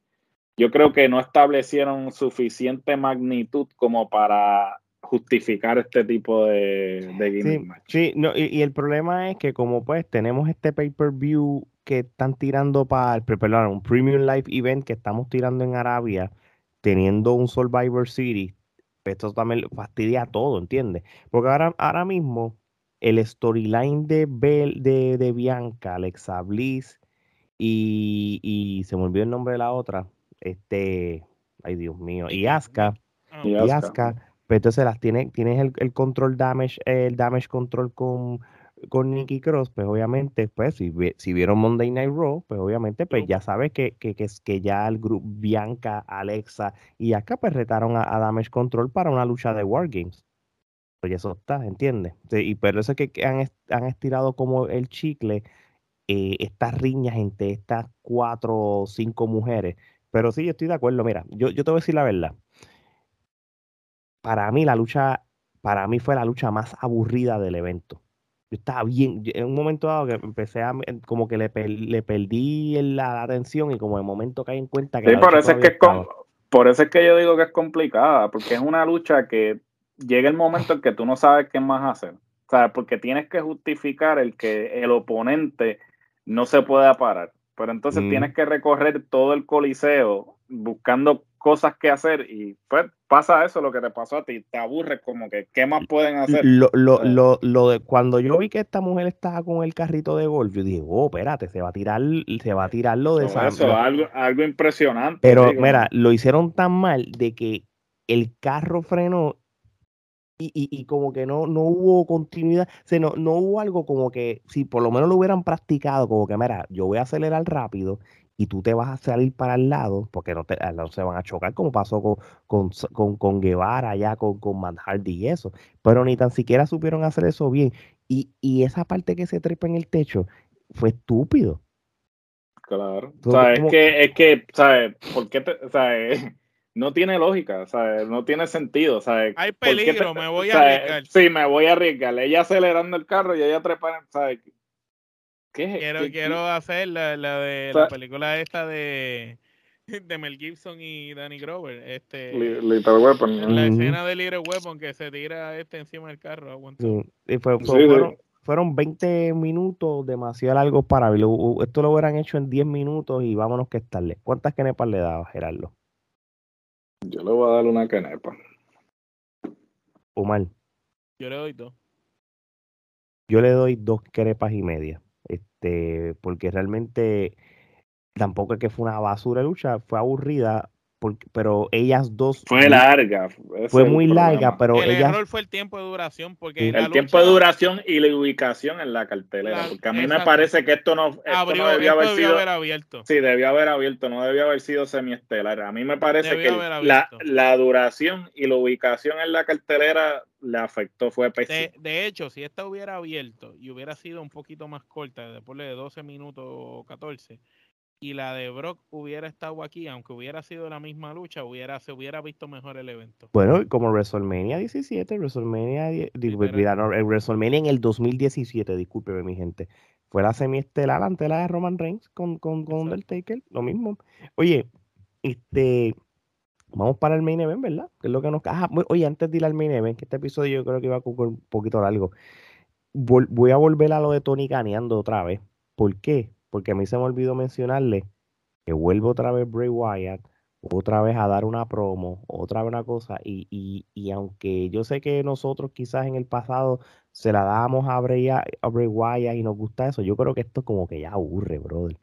Yo creo que no establecieron suficiente magnitud como para justificar este tipo de, de sí, match. Sí, no, y, el problema es que como pues tenemos este pay-per-view que están tirando para, perdón, un Premium Live Event que estamos tirando en Arabia, teniendo un Survivor Series, esto también fastidia todo, ¿entiendes? Porque ahora, ahora mismo el storyline de, de, de Bianca, Alexa Bliss y, y se me olvidó el nombre de la otra, este, ay Dios mío, y Aska, y Aska, pero entonces las tiene, tienes el, control damage, el damage control con, con Nikki Cross, pues obviamente, pues si, si vieron Monday Night Raw, pues obviamente, pues ya sabes que, que, que, que ya el grupo Bianca, Alexa y Aska pues retaron a, Damage Control para una lucha de Wargames. Pues eso está, ¿entiendes? y pero eso es que han, han estirado como el chicle eh, estas riñas entre estas cuatro o cinco mujeres pero sí, yo estoy de acuerdo. Mira, yo, yo te voy a decir la verdad. Para mí, la lucha, para mí fue la lucha más aburrida del evento. Yo estaba bien, en un momento dado que empecé a, como que le, le perdí la, atención y como de momento caí en cuenta que... Sí, por eso, es que por eso es que yo digo que es complicada, porque es una lucha que llega el momento en que tú no sabes qué más hacer. O sea, porque tienes que justificar el que el oponente no se pueda parar. Pero entonces Mm. tienes que recorrer todo el coliseo buscando cosas que hacer y pues pasa eso lo que te pasó a ti, te aburres como que qué más pueden hacer. Lo, lo, Eh. lo, lo de cuando yo vi que esta mujer estaba con el carrito de golf, yo dije, oh, espérate, se va a tirar, se va a tirar lo de esa. eso, algo, algo impresionante. Pero digo, mira, lo hicieron tan mal de que el carro frenó y, y- y como que no, no hubo continuidad, o sea, no, no hubo algo como que si por lo menos lo hubieran practicado, como que mira, yo voy a acelerar rápido y tú te vas a salir para el lado, porque no, te, ah, no se van a chocar como pasó con, con, con, con Guevara allá, con, con Matt Hardy y eso, pero ni tan siquiera supieron hacer eso bien. Y, y esa parte que se trepa en el techo fue estúpido. Claro. O sea, es como- que, es que, ¿sabes? ¿Por qué te, eh, no tiene lógica, ¿sabes? No tiene sentido, ¿sabes? Hay ¿Por qué peligro, me voy a ¿sabes? arriesgar. Sí, me voy a arriesgar. Ella acelerando el carro y ella trepando, ¿sabes? ¿Qué es? Quiero, qué- quiero hacer la, la de O sea- la película esta de, de Mel Gibson y Danny Grover. Este, Li- Lethal Weapon, la escena de Little Weapon que se tira este encima del carro. Sí, y fue- Sí, fue- sí. fueron, fueron 20 minutos demasiado largos para verlo. Esto lo hubieran hecho en 10 minutos y vámonos que es tarde. ¿Cuántas kenepas le daba Gerardo? Yo le voy a dar una canepa. Omar, Yo le doy dos. yo le doy dos kenepas y media. Este, porque realmente tampoco es que fue una basura de lucha, fue aburrida, porque, pero ellas dos Fue larga. fue muy larga, pero el ellas error fue el tiempo de duración porque El tiempo lucha de duración y la ubicación en la cartelera. La- porque a mí me parece que esto no, esto abrió, no debió esto haber debió sido. haber abierto. Sí, debió haber abierto, no debió haber sido semiestelar. A mí me parece Debió que la, la duración y la ubicación en la cartelera le afectó, fue de hecho, si esta hubiera abierto y hubiera sido un poquito más corta, después de 12 minutos o 14, y la de Brock hubiera estado aquí, aunque hubiera sido la misma lucha, hubiera, se hubiera visto mejor el evento. Bueno, como WrestleMania 17, WrestleMania, die- di- Literal. mira, no, el WrestleMania en el 2017, discúlpeme mi gente, fue la semiestelar ante la de Roman Reigns con, con, con. Undertaker, lo mismo. Oye, este, vamos para el main event, ¿verdad? Que es lo que nos... Ah, oye, antes de ir al main event, que este episodio yo creo que iba con un poquito largo, vol- voy a volver a lo de Tony caneando otra vez. ¿Por qué? Porque a mí se me olvidó mencionarle que vuelve otra vez Bray Wyatt, otra vez a dar una promo, otra vez una cosa, y, y, y aunque yo sé que nosotros quizás en el pasado se la dábamos a Bray, a Bray Wyatt y nos gusta eso, yo creo que esto como que ya aburre, brother.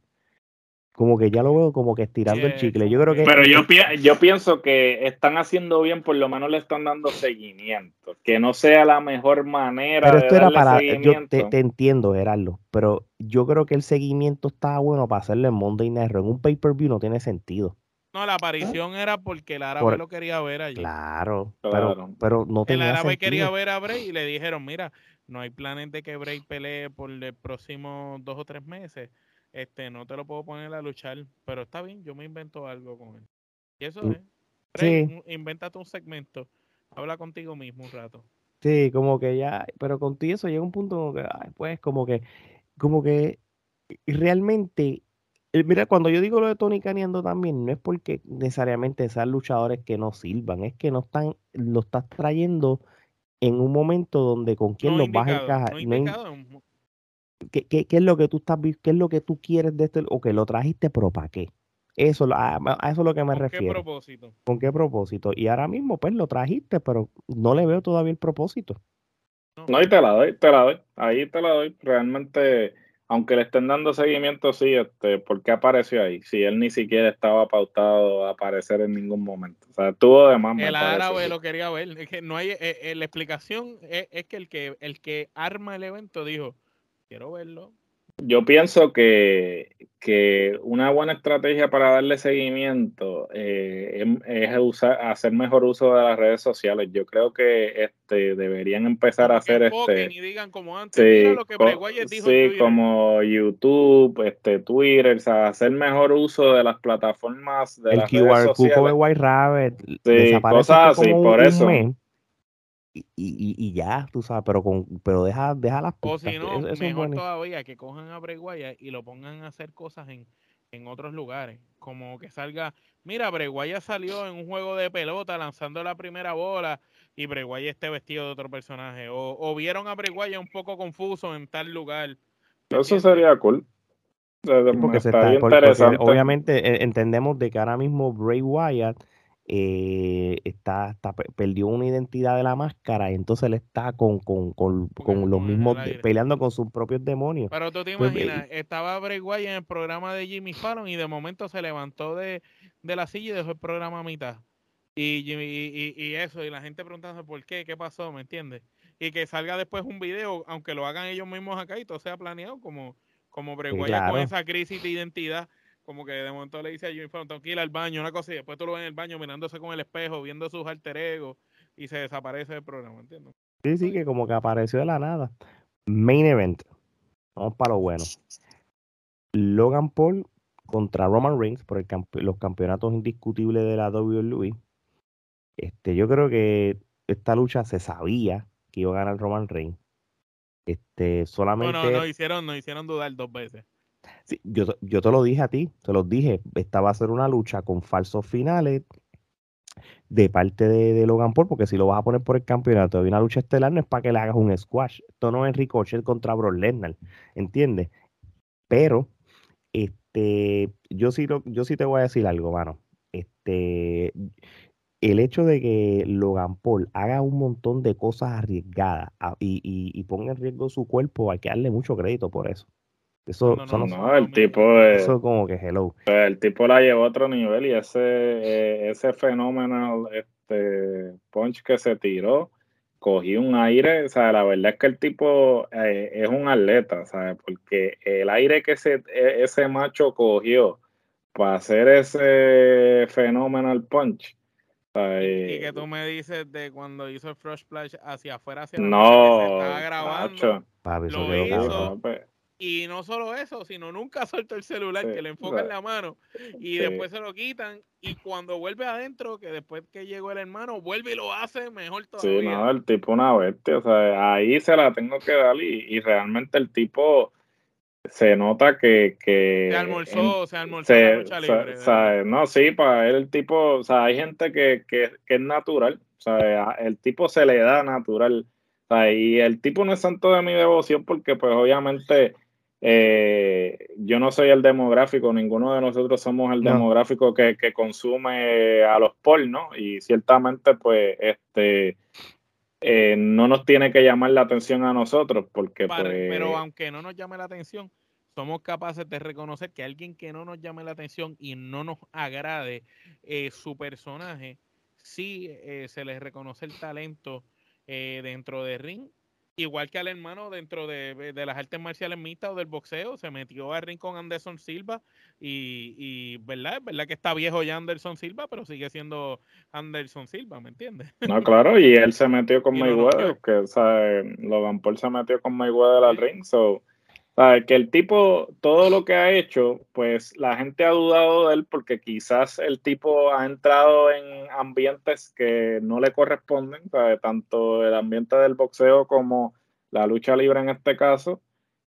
Como que ya lo veo como que estirando el chicle. Yo creo que Pero yo, pi- yo pienso que están haciendo bien, por lo menos le están dando seguimiento. Que no sea la mejor manera Pero de esto era para, yo te, te entiendo, Gerardo, pero yo creo que el seguimiento estaba bueno para hacerle en Monday Night Raw. En un pay-per-view no tiene sentido. No, la aparición era porque el árabe Por- lo quería ver allí. Claro, Claro. pero, pero no El tenía árabe quería ver a Bray y le dijeron, mira, no hay planes de que Bray pelee por los próximos dos o tres meses. Este, no te lo puedo poner a luchar, pero está bien, yo me invento algo con él. Y eso Mm, es. Bray, sí. un- invéntate un segmento. Habla contigo mismo un rato. Sí, como que ya, pero contigo eso llega un punto como que, ay, pues, como que, como que realmente, mira, cuando yo digo lo de Tony caneando también, no es porque necesariamente sean luchadores que no sirvan, es que no están, lo estás trayendo en un momento donde con quién No los vas a indicado, encajar. no no indicado. ¿Qué, qué, qué es lo que tú estás, qué es lo que tú quieres de este, o que lo trajiste, pero ¿para qué? Eso, lo- a, a eso es lo que me ¿Con qué refiero. propósito? ¿Con qué propósito? Y ahora mismo, pues, lo trajiste, pero no le veo todavía el propósito. No, y te la doy, te la doy. Ahí te la doy. Realmente, aunque le estén dando seguimiento, sí, este, ¿por qué apareció ahí? Si él ni siquiera estaba pautado a aparecer en ningún momento. O sea, tuvo de más. me El árabe lo quería ver. Es que no hay, eh, eh, la explicación es, es que el que el que arma el evento dijo, quiero verlo. Yo pienso que, que una buena estrategia para darle seguimiento eh, em- es usar, hacer mejor uso de las redes sociales. Yo creo que este deberían empezar a hacer este. y digan como antes. Sí, Mira lo que co- dijo sí, como YouTube, este, Twitter, o sea, hacer mejor uso de las plataformas de el las redes QR Code sociales. de White Rabbit Sí, cosas así, por un eso. mes, y, y, y ya, tú sabes, pero con pero deja, deja las O pistas, si no, eso- eso es mejor todavía que cojan a Bray Wyatt y lo pongan a hacer cosas en en otros lugares. Como que salga, mira, Breguaya salió en un juego de pelota lanzando la primera bola y Breguaya esté vestido de otro personaje. O, vieron a Breguaya un poco confuso en tal lugar. Eso sería cool. Porque, se está, obviamente eh, entendemos de que ahora mismo Bray Wyatt eh, está, perdió una identidad de la máscara y entonces él está con, con, con, con los mismos, peleando con sus propios demonios. Pero tú te pues, imaginas, estaba Bray Wyatt en el programa de Jimmy Fallon y de momento se levantó de, la silla y dejó el programa a mitad. Y, y, y, eso, y la gente preguntándose por qué, qué pasó, ¿me entiendes? Y que salga después un video, aunque lo hagan ellos mismos acá y todo sea planeado, como, como Bray Wyatt con esa crisis de identidad como que de momento le dice a Jimmy Fallon, tengo que ir al baño, una cosa, y después tú lo ves en el baño mirándose con el espejo, viendo sus alter egos, y se desaparece del programa, ¿entiendes? Sí, sí, que como que apareció de la nada. Main event. Vamos para lo bueno. Logan Paul contra Roman Reigns por los campeonatos indiscutibles de la WWE. Este, yo creo que esta lucha se sabía que iba a ganar Roman Reigns. Este, solamente. No, no, no hicieron, no hicieron dudar dos veces yo, yo te lo dije a ti, te lo dije, esta va a ser una lucha con falsos finales de parte de, Logan Paul, porque si lo vas a poner por el campeonato de una lucha estelar, no es para que le hagas un squash. Esto no es Ricochet contra Brock Lesnar, ¿entiendes? Pero, este, yo sí, yo sí te voy a decir algo, mano. Este, el hecho de que Logan Paul haga un montón de cosas arriesgadas y, y ponga en riesgo su cuerpo, hay que darle mucho crédito por eso. Eso, no, el tipo eso como que hello. Pues, el tipo la llevó a otro nivel y ese, eh, ese fenómeno este punch que se tiró, cogió un aire, o sea, la verdad es que el tipo eh, es un atleta, ¿sabes? Porque el aire que ese, e, ese macho cogió para hacer ese fenómeno punch. y, que tú me dices de cuando hizo el Frost Splash hacia afuera, hacia no, se estaba grabando. lo hizo, y no solo eso, sino nunca suelto el celular, que le enfoca en la mano y después se lo quitan. Y cuando vuelve adentro, que después que llegó el hermano, vuelve y lo hace mejor todavía. Sí, no, el tipo una bestia. O sea, ahí se la tengo que dar y, realmente el tipo se nota que. que se almorzó, se almorzó la lucha libre. O sea, no, sí, para él el tipo. O sea, hay gente que, que, que es natural. O sea, el tipo se le da natural. O sea, y el tipo no es santo de mi devoción porque, pues, obviamente eh, yo no soy el demográfico, ninguno de nosotros somos el demográfico que, consume a los pornos y ciertamente pues este eh, no nos tiene que llamar la atención a nosotros porque pues, pero aunque no nos llame la atención somos capaces de reconocer que alguien que no nos llame la atención y no nos agrade eh, su personaje sí se les reconoce el talento dentro de ring igual que al hermano dentro de, las artes marciales mixtas o del boxeo, se metió a ring con Anderson Silva y, y ¿verdad? Es verdad que está viejo ya Anderson Silva, pero sigue siendo Anderson Silva, ¿me entiendes? No, claro, y él se metió con Mayweather, que o sea, Logan Paul se metió con Mayweather al ring, so que el tipo, todo lo que ha hecho, pues la gente ha dudado de él porque quizás el tipo ha entrado en ambientes que no le corresponden, tanto el ambiente del boxeo como la lucha libre en este caso.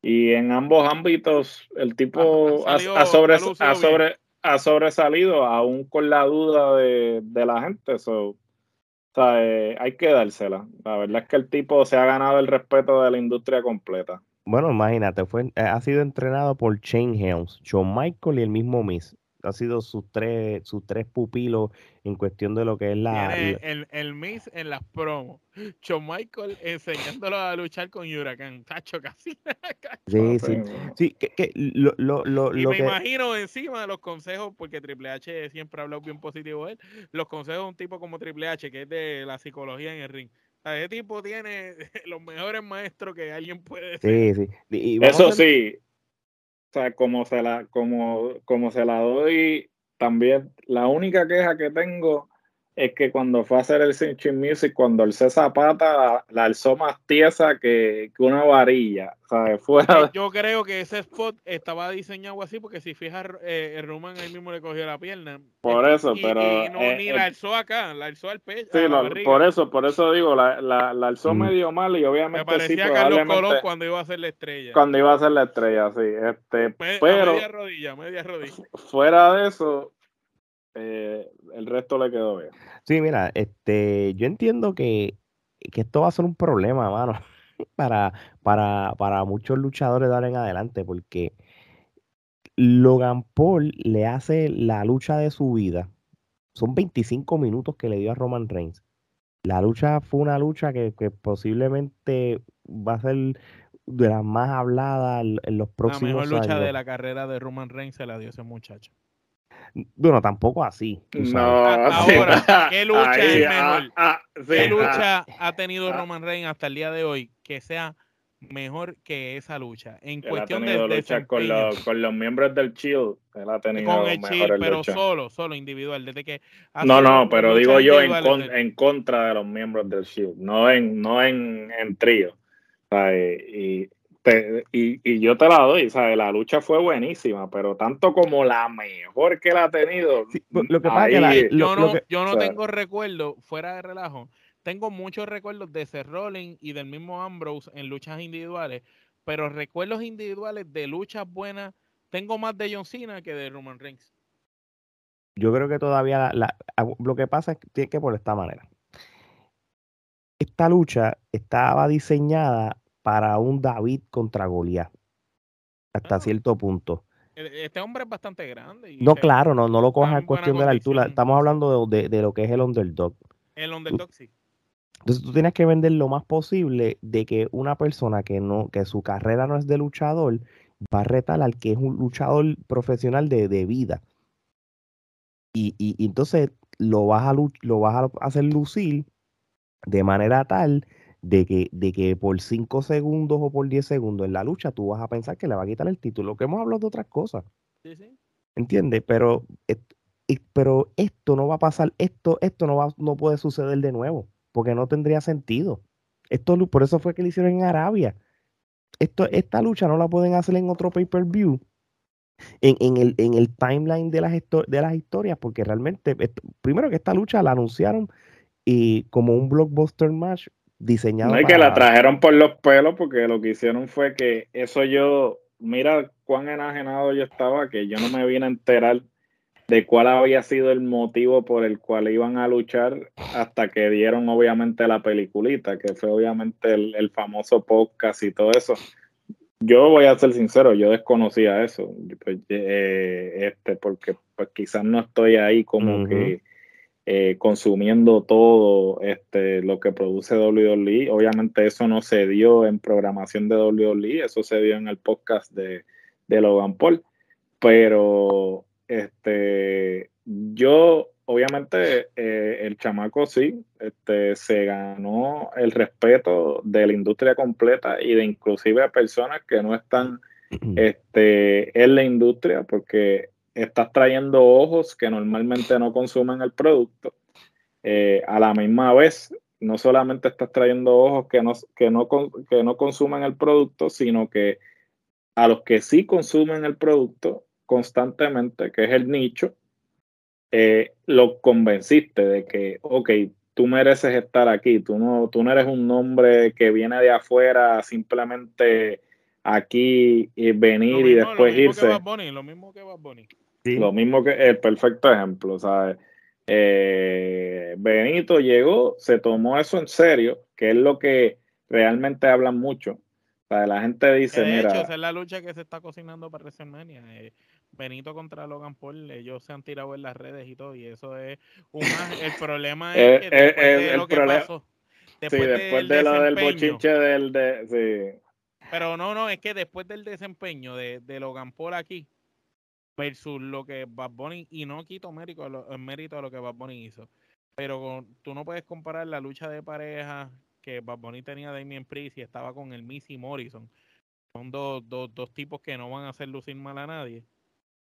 Y en ambos ámbitos el tipo ha, sobre, sobre, ha sobresalido aún con la duda de, la gente. So, hay que dársela. La verdad es que el tipo se ha ganado el respeto de la industria completa. Bueno, imagínate, fue, eh, ha sido entrenado por Shane Helms, John Michael y el mismo Miss. Ha sido sus tres, sus tres pupilos en cuestión de lo que es la. el, el Miss en las promos. John Michael enseñándolo a luchar con Huracán. Tacho casi. sí, sí. sí que, lo, lo, lo, y me imagino encima de los consejos, porque Triple H siempre ha hablado bien positivo de él. Los consejos de un tipo como Triple H, que es de la psicología en el ring ese tipo tiene los mejores maestros que alguien puede ser. Sí, sí. Eso sí. O sea, como se la, como, como se la doy también, la única queja que tengo es que cuando fue a hacer el Cinching Music, cuando alzó esa pata, la, alzó más tiesa que, una varilla. Fuera eh, Yo creo que ese spot estaba diseñado así, porque si fijas, eh, el Roman ahí mismo le cogió la pierna. Por eso, pero. no, ni la alzó acá, la alzó al pecho. Sí, por eso, por eso digo, la, la, la alzó mm. medio mal y obviamente. Me parecía sí, Carlos Colón cuando iba a ser la estrella. Cuando iba a ser la estrella, sí. Este, pero. Media rodilla, media rodilla. Fuera de eso, eh, el resto le quedó bien. Sí, mira, este, yo entiendo que, esto va a ser un problema, mano, para, para, para muchos luchadores de ahora en adelante, porque Logan Paul le hace la lucha de su vida. Son 25 minutos que le dio a Roman Reigns. La lucha fue una lucha que, posiblemente va a ser de las más habladas en, los próximos años. La mejor lucha de la carrera de Roman Reigns se la dio ese muchacho. Bueno, tampoco así. No, ahora, ¿qué lucha es mejor? Ah, ah, ¿Qué lucha ha tenido Roman Reigns hasta el día de hoy que sea mejor que esa lucha? En cuestión de lucha con los, con los miembros del Shield, él ha tenido con el Shield, pero solo, solo individual, desde que No, no, pero digo yo en, en, contra de los miembros del Shield, no en no en, en trío. y y, yo te la doy, ¿sabes? La lucha fue buenísima, pero tanto como la mejor que la ha tenido. lo que pasa que yo no, yo no tengo recuerdo, fuera de relajo, tengo muchos recuerdos de Seth Rollins y del mismo Ambrose en luchas individuales, pero recuerdos individuales de luchas buenas, tengo más de John Cena que de Roman Reigns. Yo creo que todavía lo que pasa es que tiene que por esta manera. Esta lucha estaba diseñada para un David contra Goliat. Hasta ah. cierto punto. E, este hombre es bastante grande. no, claro, no, no lo cojas en cuestión de la altura. Estamos hablando de, lo que es el underdog. El underdog, sí. Entonces tú tienes que vender lo más posible de que una persona que no, que su carrera no es de luchador, va a retar al que es un luchador profesional de, vida. Y, y, entonces lo vas a lo vas a hacer lucir de manera tal de que, de que por 5 segundos o por 10 segundos en la lucha tú vas a pensar que le va a quitar el título, que hemos hablado de otras cosas. Sí, sí. ¿Entiendes? Pero, pero esto no va a pasar, esto, esto no, va, no puede suceder de nuevo, porque no tendría sentido. Esto, por eso fue que lo hicieron en Arabia. Esto, esta lucha no la pueden hacer en otro pay-per-view. En, en, el, en el timeline de las, de las historias, porque realmente, primero que esta lucha la anunciaron y como un blockbuster match diseñado. No, y que la trajeron por los pelos porque lo que hicieron fue que eso yo, mira cuán enajenado yo estaba, que yo no me vine a enterar de cuál había sido el motivo por el cual iban a luchar hasta que dieron obviamente la peliculita, que fue obviamente el, famoso podcast y todo eso. Yo voy a ser sincero, yo desconocía eso, pues, eh, este, porque pues quizás no estoy ahí como que eh, consumiendo todo este, lo que produce WWE. Obviamente eso no se dio en programación de WWE, eso se dio en el podcast de, Logan Paul. Pero este, yo, obviamente, eh, el chamaco sí, este, se ganó el respeto de la industria completa y de inclusive a personas que no están este, en la industria, porque estás trayendo ojos que normalmente no consumen el producto. Eh, a la misma vez, no solamente estás trayendo ojos que no, que, no, que no consumen el producto, sino que a los que sí consumen el producto constantemente, que es el nicho, eh, lo convenciste de que, ok, tú mereces estar aquí, tú no, tú no eres un nombre que viene de afuera simplemente aquí y venir y después irse. lo mismo que Bad Bunny. Lo mismo que el perfecto ejemplo, ¿sabes? Eh, Benito llegó, se tomó eso en serio, que es lo que realmente hablan mucho. O la gente dice, de mira. Hecho, esa es la lucha que se está cocinando para WrestleMania. Eh, Benito contra Logan Paul, ellos se han tirado en las redes y todo, y eso es un El problema es que después de lo que pasó, después, sí, después de lo del bochinche del. De, sí. Pero no, no, es que después del desempeño de, de Logan Paul aquí, versus lo que Bad Bunny, y no quito mérito, el mérito de lo que Bad Bunny hizo, pero tú no puedes comparar la lucha de pareja que Bad Bunny tenía Damien Priest y estaba con el Missy Morrison. Son dos, dos, dos tipos que no van a hacer lucir mal a nadie.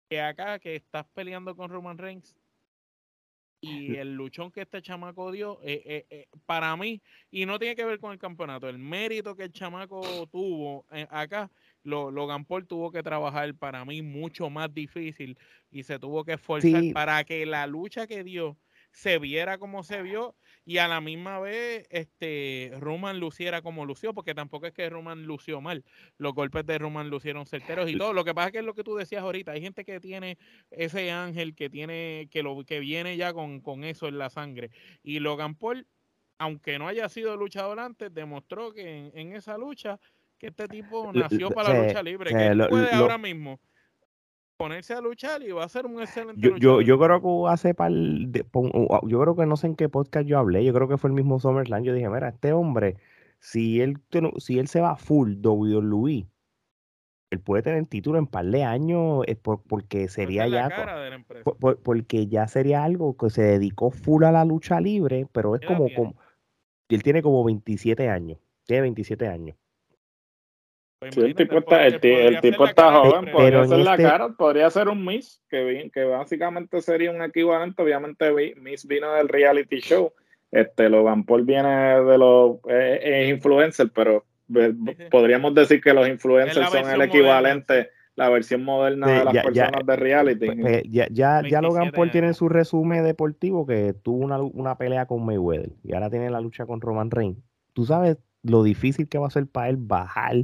Que acá que estás peleando con Roman Reigns, y el luchón que este chamaco dio, eh, eh, eh, para mí, y no tiene que ver con el campeonato, el mérito que el chamaco tuvo acá, Logan Paul tuvo que trabajar para mí mucho más difícil y se tuvo que esforzar para que la lucha que dio se viera como se vio y a la misma vez este Roman luciera como lució, porque tampoco es que Roman lució mal. Los golpes de Roman lucieron certeros y todo. Lo que pasa es que es lo que tú decías ahorita, hay gente que tiene ese ángel que tiene que lo que viene ya con, eso en la sangre y Logan Paul aunque no haya sido luchador antes, demostró que en, esa lucha que este tipo nació para la lucha libre, que él puede ahora mismo ponerse a luchar y va a ser un excelente yo, yo, yo, creo que hace par de, yo creo que no sé en qué podcast yo hablé, yo creo que fue el mismo SummerSlam, yo dije, mira, este hombre, si él, si él se va full WWE, él puede tener título en par de años es porque sería ya porque ya sería algo que se dedicó full a la lucha libre, pero es como, como él tiene como 27 años, tiene 27 años. Pues el tipo está, el, tipo está joven, podría ser la este cara, podría ser un Miss, que, que básicamente sería un equivalente. Obviamente, Miss vino del reality show. Este, Logan Paul viene de los. es influencer, pero podríamos decir que los influencers son el equivalente, la versión moderna de las personas de reality. Pues, pues, ya, ya, ya Logan Paul tiene su resumen deportivo que tuvo una, una pelea con Mayweather y ahora tiene la lucha con Roman Reigns. Tú sabes lo difícil que va a ser para él bajar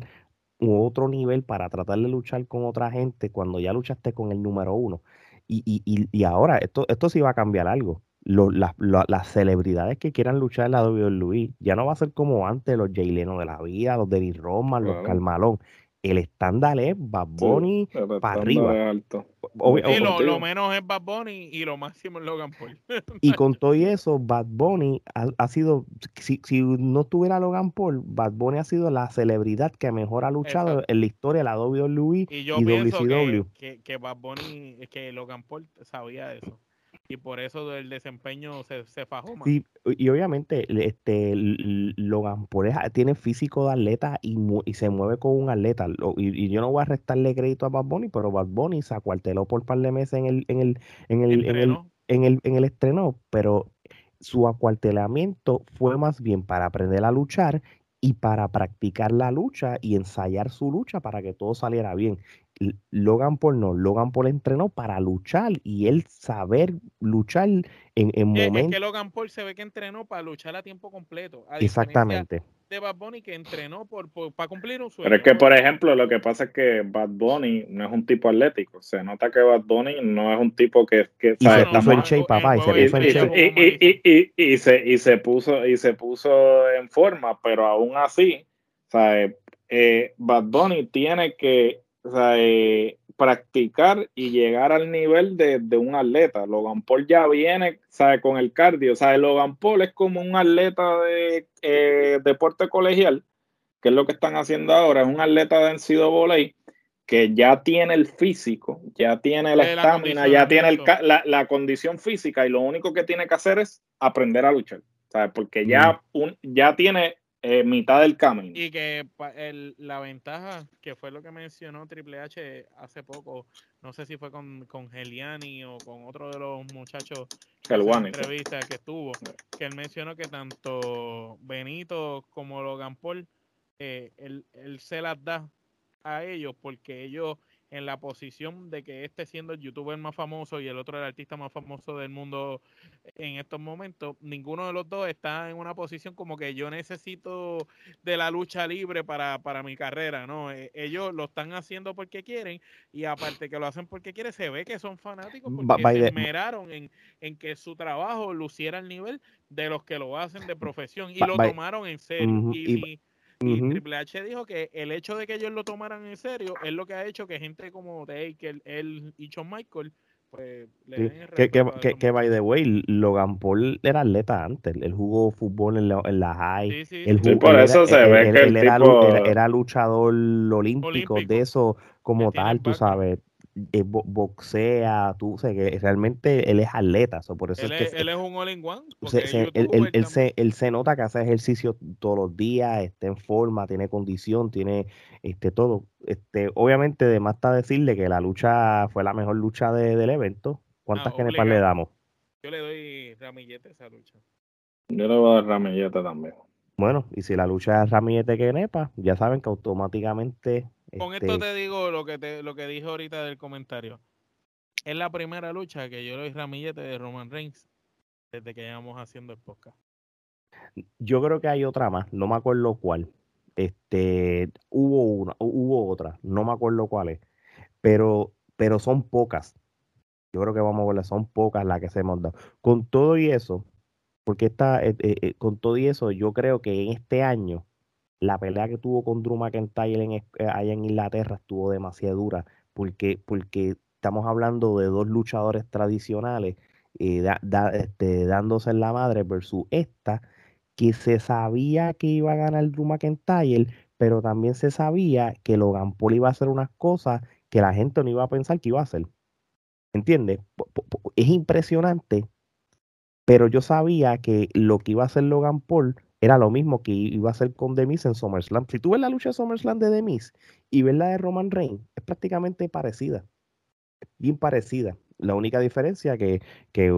otro nivel para tratar de luchar con otra gente cuando ya luchaste con el número uno. Y, y, y, y ahora, esto, esto sí va a cambiar algo. las celebridades que quieran luchar en la WWE ya no va a ser como antes los Jay Leno de la vida, los Dennis Roman, los Carmalón el estándar es Bad Bunny para arriba. y lo, menos es Bad Bunny y lo máximo es Logan Paul. y con todo eso, Bad Bunny ha, sido, si, no tuviera Logan Paul, Bad Bunny ha sido la celebridad que mejor ha luchado en la historia de la WWE y, yo pienso Que, que, que Bad Bunny, que Logan Paul sabía eso y por eso el desempeño se, se fajó más. y obviamente este Logan Paul tiene físico de atleta y, y se mueve con un atleta. y, yo no voy a restarle crédito a Bad Bunny, pero Bad Bunny se acuarteló por un par de meses en el, en el, en el, en el, en el, en el estreno, pero su acuartelamiento fue más bien para aprender a luchar y para practicar la lucha y ensayar su lucha para que todo saliera bien. Logan Paul no, Logan Paul entrenó para luchar y él saber luchar en, en momentos. Es que Logan Paul se ve que entrenó para luchar a tiempo completo. Exactamente. De Bad Bunny que entrenó por, para cumplir un sueño. Pero es que, por ejemplo, lo que pasa es que Bad Bunny no es un tipo atlético. Se nota que Bad Bunny no es un tipo que. que y se puso en shape, papá. Y se puso en shape. Y, se, y, se puso, y se puso en forma, pero aún así, ¿sabes? Eh, Bad Bunny tiene que o sea, eh, practicar y llegar al nivel de, un atleta. Logan Paul ya viene ¿sabe? con el cardio. O sea, Logan Paul es como un atleta de eh, deporte colegial, que es lo que están haciendo ahora. Es un atleta de NCAA que ya tiene el físico, ya tiene la estamina, ya tiene la, condición física y lo único que tiene que hacer es aprender a luchar. ¿sabes? Porque ya, un, ya tiene eh, mitad del camino. Y que el, la ventaja, que fue lo que mencionó Triple H hace poco, no sé si fue con, con Geliani o con otro de los muchachos en la entrevista que estuvo, que él mencionó que tanto Benito como Logan Paul, eh, él, él se las da a ellos porque ellos en la posición de que este siendo el youtuber más famoso y el otro el artista más famoso del mundo en estos momentos, ninguno de los dos está en una posición como que yo necesito de la lucha libre para, para mi carrera, ¿no? E, ellos lo están haciendo porque quieren y aparte que lo hacen porque quieren, se ve que son fanáticos porque se esmeraron en, en que su trabajo luciera al nivel de los que lo hacen de profesión y lo tomaron en serio. y, y Triple H dijo que el hecho de que ellos lo tomaran en serio es lo que ha hecho que gente como Taker, él y Shawn Michael, pues le den el que, que, by the way, Logan Paul era atleta antes. Él jugó fútbol en la, en la high. Sí, sí. por eso se ve que el era, tipo... era, luchador olímpico, de eso como tal, tú sabes eh, boxea, tú sé que realmente él es atleta, por eso él es, que él es un all in one. él, se, él, se, nota que hace ejercicio todos los días, está en forma, tiene condición, tiene este todo. Este, obviamente, además está decirle que la lucha fue la mejor lucha del evento. ¿Cuántas ah, le damos? Yo le doy ramillete a esa lucha. Yo le voy a dar ramillete también. Bueno, y si la lucha es ramillete que nepa, ya saben que automáticamente. Con este, esto te digo lo que te, lo que dije ahorita del comentario. Es la primera lucha que yo le doy ramillete de Roman Reigns desde que llevamos haciendo el podcast. Yo creo que hay otra más, no me acuerdo cuál. Este, hubo una, hubo otra, no me acuerdo cuál es, pero, pero son pocas. Yo creo que vamos a ver, son pocas las que se hemos dado. Con todo y eso, porque está, eh, eh, eh, con todo y eso, yo creo que en este año la pelea que tuvo con Drew McIntyre en, allá en Inglaterra estuvo demasiado dura, porque, porque estamos hablando de dos luchadores tradicionales este, dándose en la madre versus esta que se sabía que iba a ganar Drew McIntyre, pero también se sabía que Logan Paul iba a hacer unas cosas que la gente no iba a pensar que iba a hacer. ¿Entiendes? Es impresionante, pero yo sabía que lo que iba a hacer Logan Paul era lo mismo que iba a hacer con Demis en SummerSlam. Si tú ves la lucha de SummerSlam de Demis y ves la de Roman Reigns, es prácticamente parecida. Bien parecida. La única diferencia que, que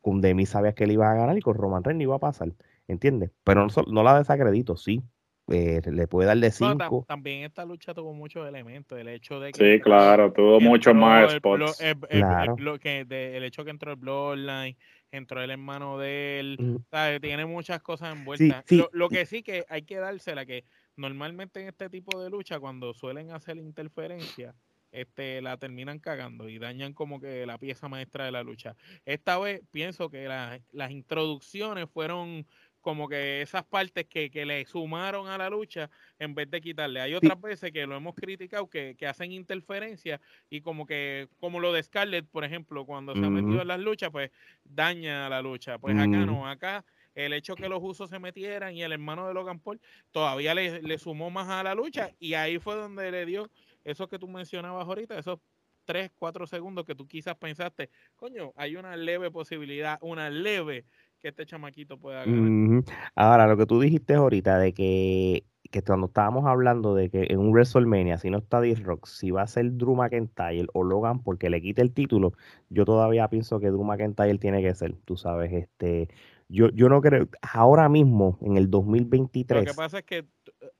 con Demis sabías que él iba a ganar y con Roman Reigns iba a pasar. ¿entiendes? Pero no, no la desacredito, sí. Eh, le puede dar de 5. también esta lucha tuvo muchos elementos. El hecho de que. Sí, claro, tuvo mucho más spots. El, claro. que el hecho que entró el Bloodline, entró el hermano de él. Mm. Tiene muchas cosas envueltas. Lo, lo, que sí que hay que dársela, que normalmente en este tipo de lucha, cuando suelen hacer interferencia, este, la terminan cagando y dañan como que la pieza maestra de la lucha. Esta vez pienso que las introducciones fueron como que esas partes que, que, le sumaron a la lucha en vez de quitarle. Hay otras veces que lo hemos criticado que, que, hacen interferencia y como que, como lo de Scarlett, por ejemplo, cuando se ha metido en las luchas, pues daña la lucha. Pues acá no, acá el hecho que los usos se metieran y el hermano de Logan Paul todavía le, le sumó más a la lucha y ahí fue donde le dio eso que tú mencionabas ahorita, esos tres, cuatro segundos que tú quizás pensaste, coño, hay una leve posibilidad, una leve que este chamaquito pueda ganar. Ahora, lo que tú dijiste ahorita de que, que cuando estábamos hablando de que en un WrestleMania, si no está D-Rock, si va a ser Drew McIntyre o Logan porque le quite el título, yo todavía pienso que Drew McIntyre tiene que ser, tú sabes, este, yo, yo no creo, ahora mismo, en el 2023. Lo que pasa es que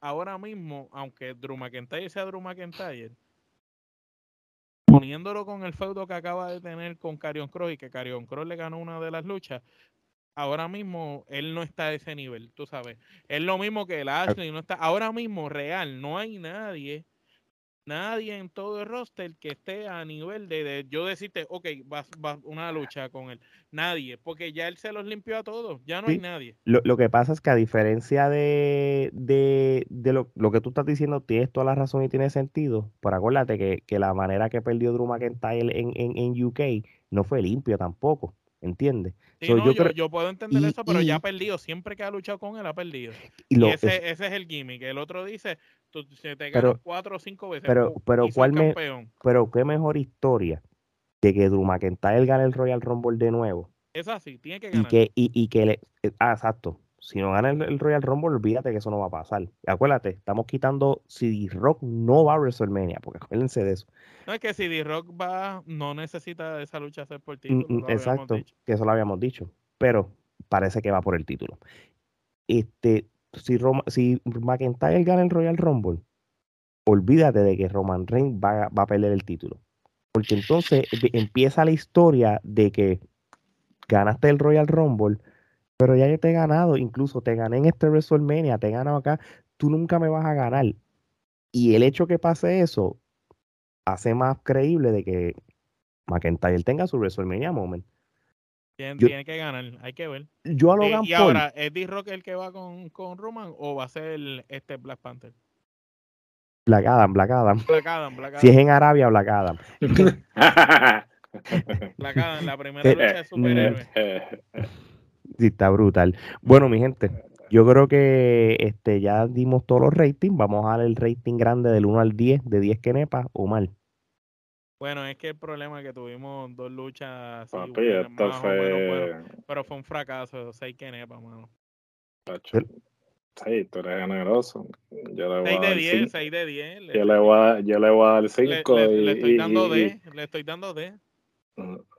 ahora mismo, aunque Drew McIntyre sea Drew McIntyre, poniéndolo con el feudo que acaba de tener con Carion Cross y que Carion Cross le ganó una de las luchas, ahora mismo él no está a ese nivel, tú sabes. Es lo mismo que el Ashley, no está, ahora mismo real, no hay nadie, nadie en todo el roster que esté a nivel de, yo decirte, ok, vas, vas una lucha con él. Nadie, porque ya él se los limpió a todos, ya no hay nadie. Lo, lo, que pasa es que a diferencia de, de, de lo, lo, que tú estás diciendo, tienes toda la razón y tiene sentido, pero acuérdate que, que la manera que perdió Drew McIntyre en, en, en UK no fue limpio tampoco. ¿Entiendes? yo, puedo entender eso, pero ya ha perdido. Siempre que ha luchado con él, ha perdido. Y, ese, es, el gimmick. El otro dice, tú, se te ganas cuatro o cinco veces. Pero, pero, ¿cuál me, pero qué mejor historia de que Drew McIntyre gane el Royal Rumble de nuevo. Es así, tiene que ganar. Y que, y, y que le, eh, ah, exacto si no gana el, Royal Rumble, olvídate que eso no va a pasar. Acuérdate, estamos quitando si D-Rock no va a WrestleMania, porque acuérdense de eso. No es que si D-Rock va, no necesita esa lucha hacer por título. Mm, mm, exacto, que eso lo habíamos dicho. Pero parece que va por el título. Este, si, si McIntyre gana el Royal Rumble, olvídate de que Roman Reigns va, va a perder el título. Porque entonces empieza la historia de que ganaste el Royal Rumble pero ya yo te he ganado, incluso te gané en este WrestleMania, te he ganado acá, tú nunca me vas a ganar. Y el hecho que pase eso hace más creíble de que McIntyre tenga su WrestleMania moment. Tiene, que ganar, hay que ver. Yo a eh, Logan y, ahora, ¿es D-Rock el que va con, con, Roman o va a ser este Black Panther? Black Adam, Black Adam. Black Adam, Black Adam. Si es en Arabia, Black Adam. Black Adam, la primera lucha de superhéroe. Sí, está brutal. Bueno, mi gente, yo creo que este ya dimos todos los ratings. Vamos a dar el rating grande del 1 al 10, de 10 nepa o mal. Bueno, es que el problema es que tuvimos dos luchas así, fue... pero fue un fracaso, 6 nepa, mano. Sí, tú eres generoso. Yo le 6 de 10, 6 de 10. Yo le voy a, yo le voy a dar 5. Le, le, estoy dando D, le estoy dando D.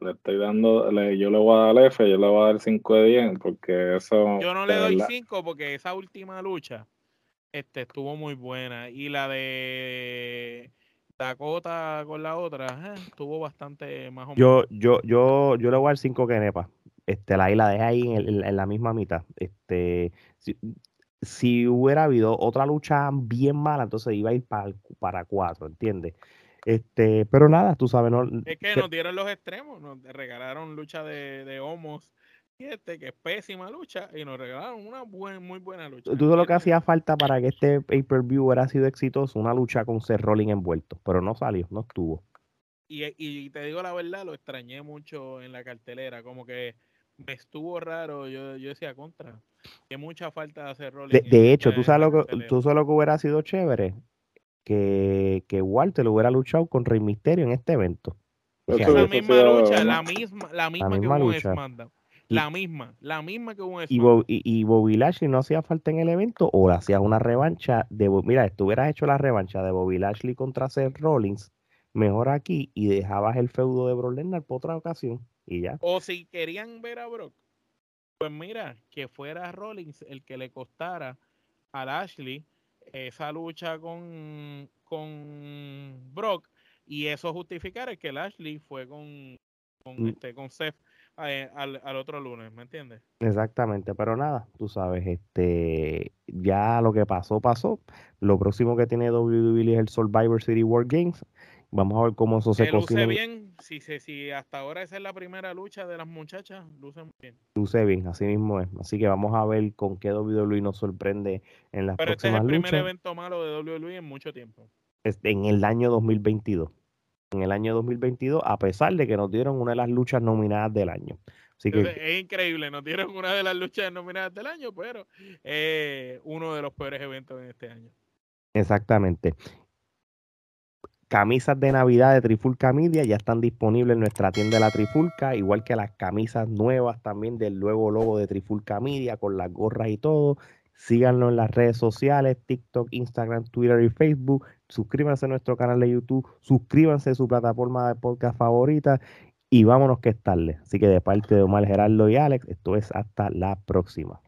Le estoy dando, yo le voy a dar F, yo le voy a dar 5 de 10, porque eso. Yo no le doy 5 porque esa última lucha este, estuvo muy buena. Y la de Dakota con la otra eh, estuvo bastante más o menos. Yo, yo, yo, yo le voy a dar 5 Kenepa. Este, la, la dejé ahí en, la misma mitad. Este, si, hubiera habido otra lucha bien mala, entonces iba a ir para, para cuatro, ¿entiendes? Este, pero nada, tú sabes, no. Es que nos dieron los extremos, nos regalaron lucha de, de homos este, que es pésima lucha, y nos regalaron una muy buena lucha. Todo lo que hacía falta para que este pay-per-view hubiera sido exitoso, una lucha con Seth Rollins envuelto, pero no salió, no estuvo. Y, y te digo la verdad, lo extrañé mucho en la cartelera, como que me estuvo raro, yo, yo decía contra, que mucha falta de hacer Rollins. De, hecho, tú sabes, lo que, tú sabes lo que hubiera sido chévere, que, que Walter hubiera luchado con Rey Misterio en este evento. la misma lucha, la misma, la misma, que lucha. La misma, la misma que un y, y, Bobby Lashley no hacía falta en el evento o le hacías una revancha de mira, estuvieras hecho la revancha de Bobby Lashley contra Seth Rollins, mejor aquí y dejabas el feudo de Brock Lesnar por otra ocasión y ya. O si querían ver a Brock, pues mira, que fuera Rollins el que le costara a Lashley esa lucha con, con Brock y eso justificar que Lashley fue con, con, mm. este, con Seth eh, al, otro lunes, ¿me entiendes? Exactamente, pero nada, tú sabes, este ya lo que pasó, pasó. Lo próximo que tiene WWE es el Survivor City World Games. Vamos a ver cómo eso se cocina. Luce bien, si, si hasta ahora esa es la primera lucha de las muchachas, luce bien. Luce bien, así mismo es. Así que vamos a ver con qué WWE nos sorprende en las próximas luchas. Pero este es el primer evento malo de WWE en mucho tiempo. En el año 2022 en el año 2022, a pesar de que nos dieron una de las luchas nominadas del año. Así que, es increíble, nos dieron una de las luchas nominadas del año, pero es uno de los peores eventos en este año. Exactamente. Camisas de Navidad de Trifulca Media ya están disponibles en nuestra tienda de la Trifulca, igual que las camisas nuevas también del nuevo logo de Trifulca Media con las gorras y todo. Síganos en las redes sociales, TikTok, Instagram, Twitter y Facebook. Suscríbanse a nuestro canal de YouTube. Suscríbanse a su plataforma de podcast favorita. Y vámonos que es tarde. Así que de parte de Omar Gerardo y Alex, esto es hasta la próxima.